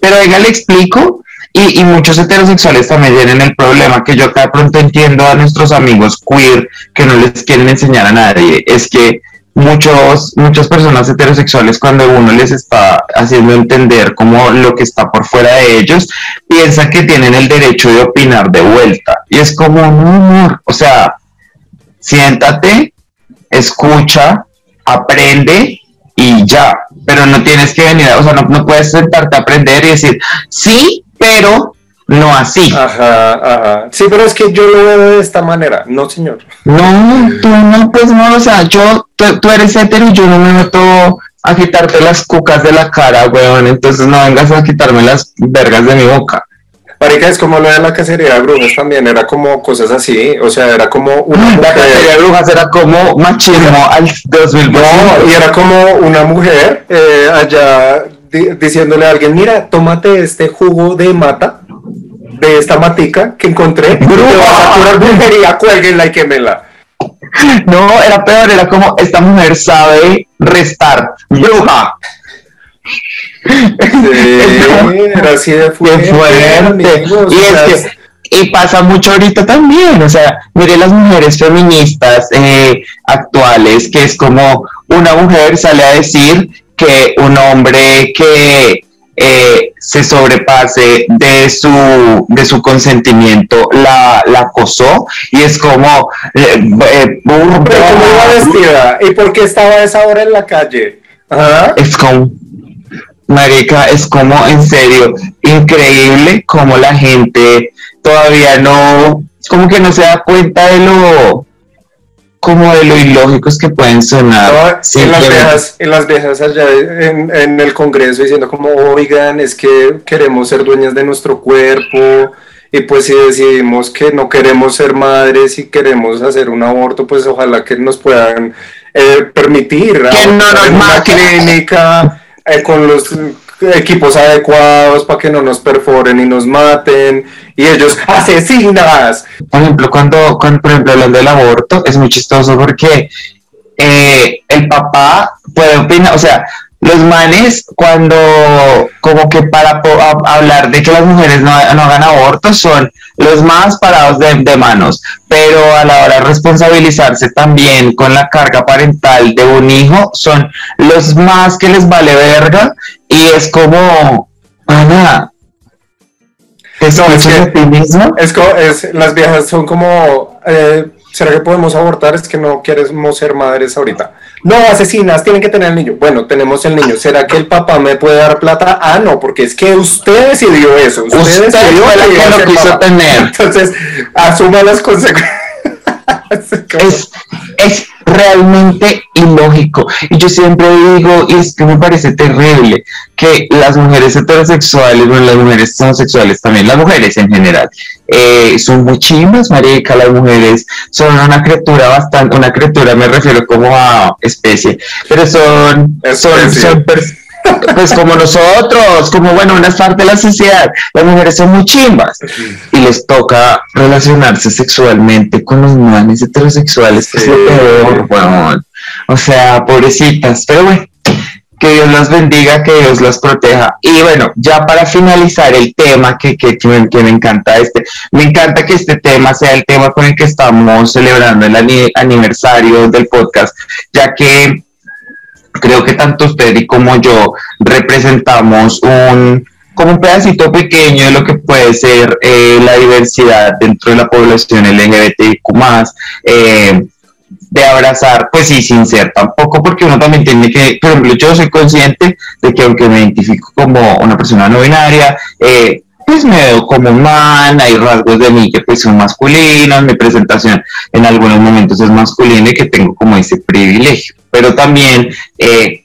Pero venga, le explico y, muchos heterosexuales también tienen el problema que yo acá pronto entiendo a nuestros amigos queer que no les quieren enseñar a nadie. Es que muchos, muchas personas heterosexuales cuando uno les está haciendo entender como lo que está por fuera de ellos, piensan que tienen el derecho de opinar de vuelta. Y es como, no, o sea, siéntate, escucha, aprende y ya, pero no tienes que venir, o sea, no, no puedes sentarte a aprender y decir, sí, pero no así. Ajá, ajá. Sí, pero es que yo lo veo de esta manera, no, señor. No, tú no, pues no, o sea, yo, tú, eres hetero y yo no me meto a quitarte las cucas de la cara, weón, entonces no vengas a quitarme las vergas de mi boca. Marica, es como lo de la cacería de brujas también, era como cosas así, o sea, era como una mujer. La cacería de brujas era como machismo al 2000. No, y era como una mujer eh, allá diciéndole a alguien, mira, tómate este jugo de mata, de esta matica que encontré, te vas a curar brujería, cuélguenla y quémela. No, era peor, era como, esta mujer sabe restar, bruja. Sí, era así de fuerte. y es que y pasa mucho ahorita también, o sea, mire las mujeres feministas eh, actuales, que es como una mujer sale a decir que un hombre que eh, se sobrepase de su, de su consentimiento la, acosó y es como... Eh, eh ¿cómo iba vestida? ¿Y por qué estaba a esa hora en la calle? Es como... Marica, es como en serio increíble como la gente todavía no, como que no se da cuenta de lo, como de lo ilógicos que pueden sonar. en, las viejas, en las viejas allá en, en, el Congreso diciendo como, oigan, es que queremos ser dueñas de nuestro cuerpo y pues si decidimos que no queremos ser madres y queremos hacer un aborto, pues ojalá que nos puedan eh, permitir que no en una clínica eh, con los equipos adecuados para que no nos perforen y nos maten y ellos asesinas. Por ejemplo, cuando, cuando por ejemplo, hablando del aborto, es muy chistoso porque eh, el papá puede opinar, o sea, los manes cuando como que para hablar de que las mujeres no, hagan abortos son los más parados de, manos, pero a la hora de responsabilizarse también con la carga parental de un hijo son los más que les vale verga y es como, Ana, ¿es, no, es, que, es, es, las viejas son como... Eh, ¿Será que podemos abortar? Es que no queremos ser madres ahorita. No, asesinas, tienen que tener el niño. Bueno, tenemos el niño. ¿Será que el papá me puede dar plata? Ah, no, porque es que usted decidió eso. Usted, decidió fue la que lo quiso tener. Entonces, asuma las consecuencias. es realmente ilógico. Y yo siempre digo, y es que me parece terrible, que las mujeres heterosexuales, bueno, las mujeres homosexuales también, las mujeres en general, eh, son muy chimas, marica, las mujeres son una criatura bastante, una criatura me refiero como a especie, pero son, son, son pues como nosotros, como bueno, una parte de la sociedad, las mujeres son muy chimbas y les toca relacionarse sexualmente con los manes heterosexuales, que es lo peor, O sea, pobrecitas, pero bueno, que Dios las bendiga, que Dios las proteja. Y bueno, ya para finalizar el tema que, que, que, me, encanta este, me encanta que este tema sea el tema con el que estamos celebrando el aniversario del podcast, ya que creo que tanto usted y como yo representamos un como un pedacito pequeño de lo que puede ser eh, la diversidad dentro de la población LGBTIQ+, eh, de abrazar, pues sí, sin ser tampoco, porque uno también tiene que, por ejemplo, yo soy consciente de que aunque me identifico como una persona no binaria, eh, pues me veo como un man, hay rasgos de mí que pues son masculinos, mi presentación en algunos momentos es masculina y que tengo como ese privilegio, pero también eh,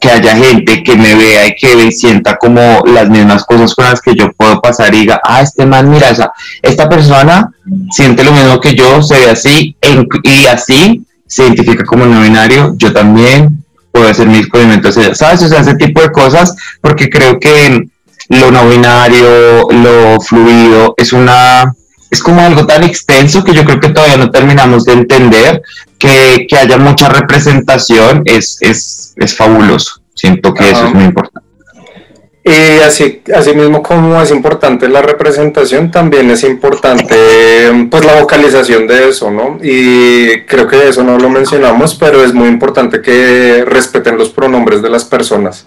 que haya gente que me vea y que sienta como las mismas cosas con las que yo puedo pasar y diga, ah, este man, mira, esa, esta persona siente lo mismo que yo, se ve así y así se identifica como no binario, yo también puedo hacer mis movimientos, ¿sabes? O sea, ese tipo de cosas, porque creo que lo no binario, lo fluido, es una es como algo tan extenso que yo creo que todavía no terminamos de entender que, que haya mucha representación es, es, es fabuloso. Siento que eso es muy importante. Y así, así mismo como es importante la representación, también es importante pues la vocalización de eso, ¿no? Y creo que eso no lo mencionamos, pero es muy importante que respeten los pronombres de las personas.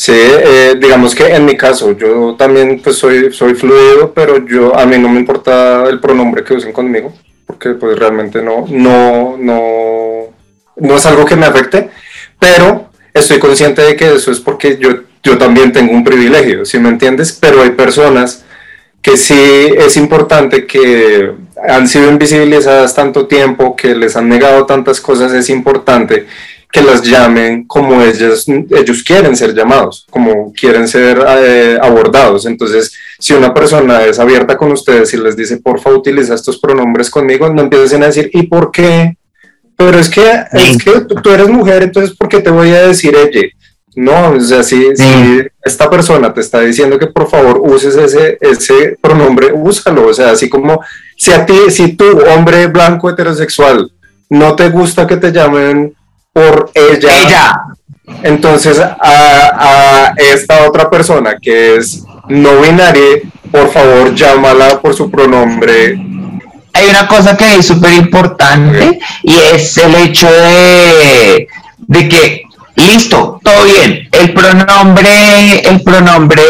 Sí, eh, digamos que en mi caso, yo también pues soy, soy fluido, pero yo a mí no me importa el pronombre que usen conmigo, porque pues realmente no, no, no, no es algo que me afecte, pero estoy consciente de que eso es porque yo, yo también tengo un privilegio, ¿sí me entiendes? Pero hay personas que sí es importante que han sido invisibilizadas tanto tiempo, que les han negado tantas cosas, es importante que las llamen como ellos, ellos quieren ser llamados, como quieren ser eh, abordados. Entonces, si una persona es abierta con ustedes y les dice, por favor, utiliza estos pronombres conmigo, no empiecen a decir, ¿y por qué? Pero es que, es que tú eres mujer, entonces, ¿por qué te voy a decir ella? No, o sea, si, si, esta persona te está diciendo que por favor uses ese, ese pronombre, úsalo. O sea, así como si a ti, si tú, hombre blanco heterosexual, no te gusta que te llamen por ella. Ella. Entonces, a, esta otra persona que es no binaria, por favor, llámala por su pronombre. Hay una cosa que es súper importante y es el hecho de, de que Listo, todo bien. El pronombre, el pronombre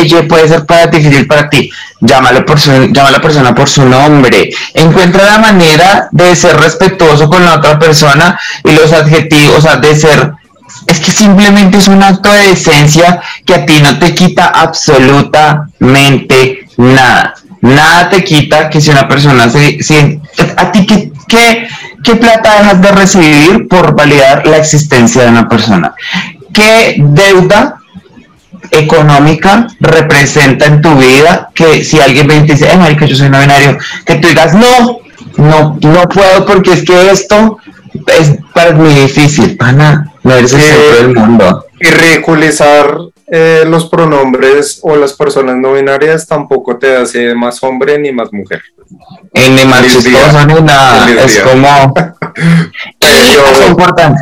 ella puede ser para difícil para ti. Llámalo por su, llama a la persona por su nombre. Encuentra la manera de ser respetuoso con la otra persona y los adjetivos, o sea, de ser es que simplemente es un acto de decencia que a ti no te quita absolutamente nada. Nada te quita que si una persona se, si, a ti que, que ¿Qué plata dejas de recibir por validar la existencia de una persona? ¿Qué deuda económica representa en tu vida que si alguien me dice, ay, marica, yo soy no binario, que tú digas, no, no, no puedo porque es que esto es para muy difícil, pana, no eres el centro del mundo. Y ridiculizar eh, los pronombres o las personas no binarias tampoco te hace más hombre ni más mujer. ni más chistoso ni nada. Es como. es importante.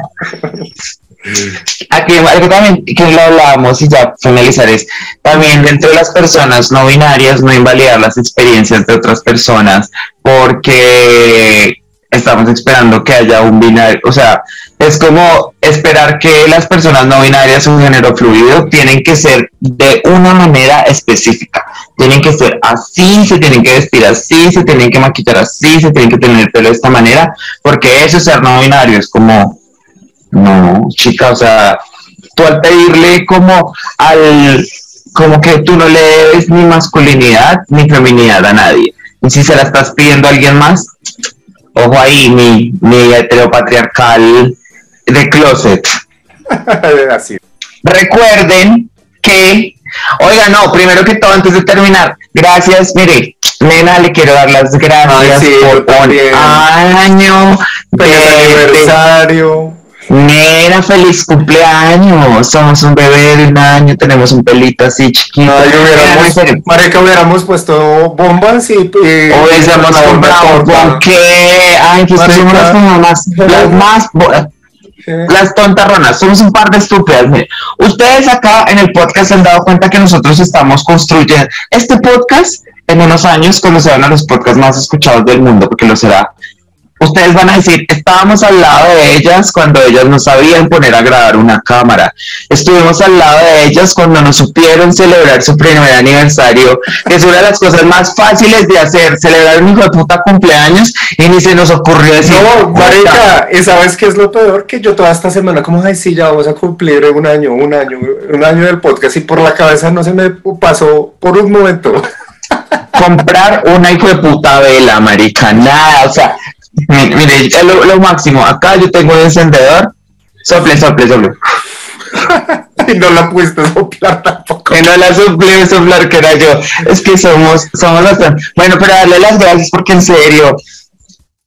Aquí algo también que lo hablábamos y ya finalizar es también dentro de las personas no binarias no invalidar las experiencias de otras personas porque estamos esperando que haya un binario, o sea, es como esperar que las personas no binarias o género fluido tienen que ser de una manera específica, tienen que ser así, se tienen que vestir así, se tienen que maquillar así, se tienen que tener el pelo de esta manera, porque eso es ser no binario, es como, no, chica, o sea, tú al pedirle como al, como que tú no le debes ni masculinidad ni feminidad a nadie, y si se la estás pidiendo a alguien más, ojo ahí, mi, mi heteropatriarcal de closet. Así. Recuerden que, oiga, no, primero que todo, antes de terminar, gracias, mire, nena, le quiero dar las gracias por un año de aniversario. Nena, feliz cumpleaños. Somos un bebé de un año, tenemos un pelito así chiquito. Ay, hubiéramos, marica, hubiéramos puesto bombas y. y hubiésemos comprado qué? Ay, que ustedes somos las mamás, las más. Las tontarronas, somos un par de estúpidas. ustedes acá en el podcast se han dado cuenta que nosotros estamos construyendo este podcast en unos años conocerán a los podcasts más escuchados del mundo, porque lo será Ustedes van a decir, estábamos al lado de ellas cuando ellas no sabían poner a grabar una cámara. Estuvimos al lado de ellas cuando no supieron celebrar su primer aniversario, que es una de las cosas más fáciles de hacer, celebrar un hijo de puta cumpleaños y ni se nos ocurrió decir. No, marica, y sabes qué es lo peor, que yo toda esta semana, como, ay, sí, ya vamos a cumplir un año, un año, un año del podcast y por la cabeza no se me pasó por un momento comprar una hijo de puta vela, marica, nada, o sea, Mire, es lo, máximo. Acá yo tengo un encendedor. Sople, sople, sople. y no la pudiste soplar tampoco. Y no la soplé, soplar, que era yo. Es que somos, somos bastante. Bueno, pero darle las gracias porque en serio,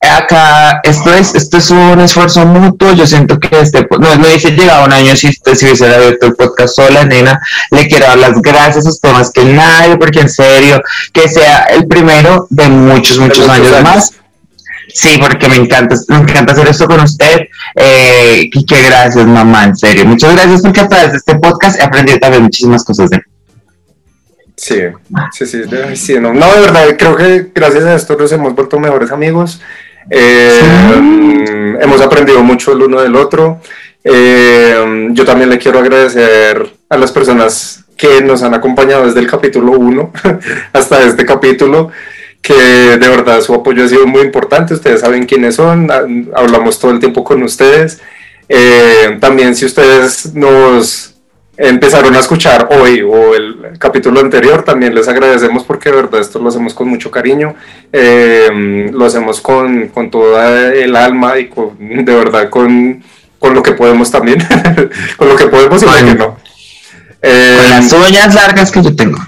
acá esto es, esto es un esfuerzo mutuo. Yo siento que este, no, no hubiese llegado un año si usted se hubiese abierto el podcast sola, nena. Le quiero dar las gracias a usted más que nadie, porque en serio, que sea el primero de muchos, muchos, años más Sí, porque me encanta, me encanta hacer esto con usted. Eh, y qué gracias, mamá, en serio. Muchas gracias porque a través de este podcast he aprendido también muchísimas cosas de Sí, sí, sí, sí no, no, de verdad, creo que gracias a esto nos hemos vuelto mejores amigos. Eh, hemos aprendido mucho el uno del otro. Eh, yo también le quiero agradecer a las personas que nos han acompañado desde el capítulo 1 hasta este capítulo que de verdad su apoyo ha sido muy importante, ustedes saben quiénes son, hablamos todo el tiempo con ustedes. Eh, también si ustedes nos empezaron a escuchar hoy o el capítulo anterior, también les agradecemos porque de verdad esto lo hacemos con mucho cariño, eh, lo hacemos con, con, toda el alma y con, de verdad con, con lo que podemos también, con lo que podemos y lo que no. con las uñas largas que yo tengo.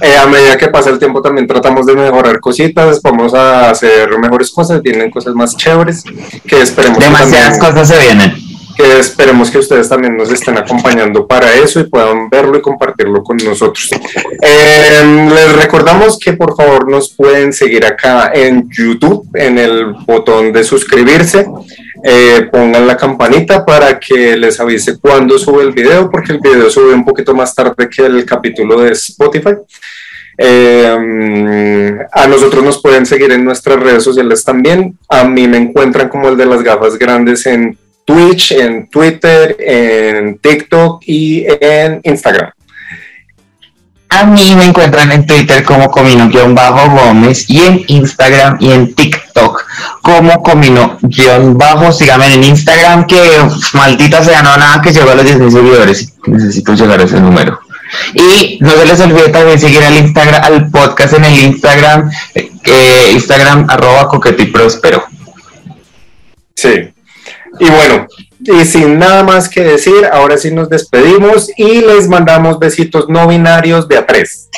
Eh, a medida que pasa el tiempo también tratamos de mejorar cositas, vamos a hacer mejores cosas, vienen cosas más chéveres que esperemos. Demasiadas cosas se vienen. Que esperemos que ustedes también nos estén acompañando para eso y puedan verlo y compartirlo con nosotros. Eh, les recordamos que por favor nos pueden seguir acá en YouTube, en el botón de suscribirse. Eh, pongan la campanita para que les avise cuando sube el video, porque el video sube un poquito más tarde que el capítulo de Spotify. Eh, a nosotros nos pueden seguir en nuestras redes sociales también. A mí me encuentran como el de las gafas grandes en Twitch, en Twitter, en TikTok y en Instagram. A mí me encuentran en Twitter como Comino-Gómez y en Instagram y en TikTok como Comino-Bajo. Síganme en Instagram que maldita sea, no nada que llegó a los 10.000 seguidores. Necesito llegar a ese número. Y no se les olvide también seguir al Instagram, al podcast en el Instagram, eh, Instagram arroba coqueto y próspero. Sí. Y bueno, y sin nada más que decir, ahora sí nos despedimos y les mandamos besitos no binarios de a tres.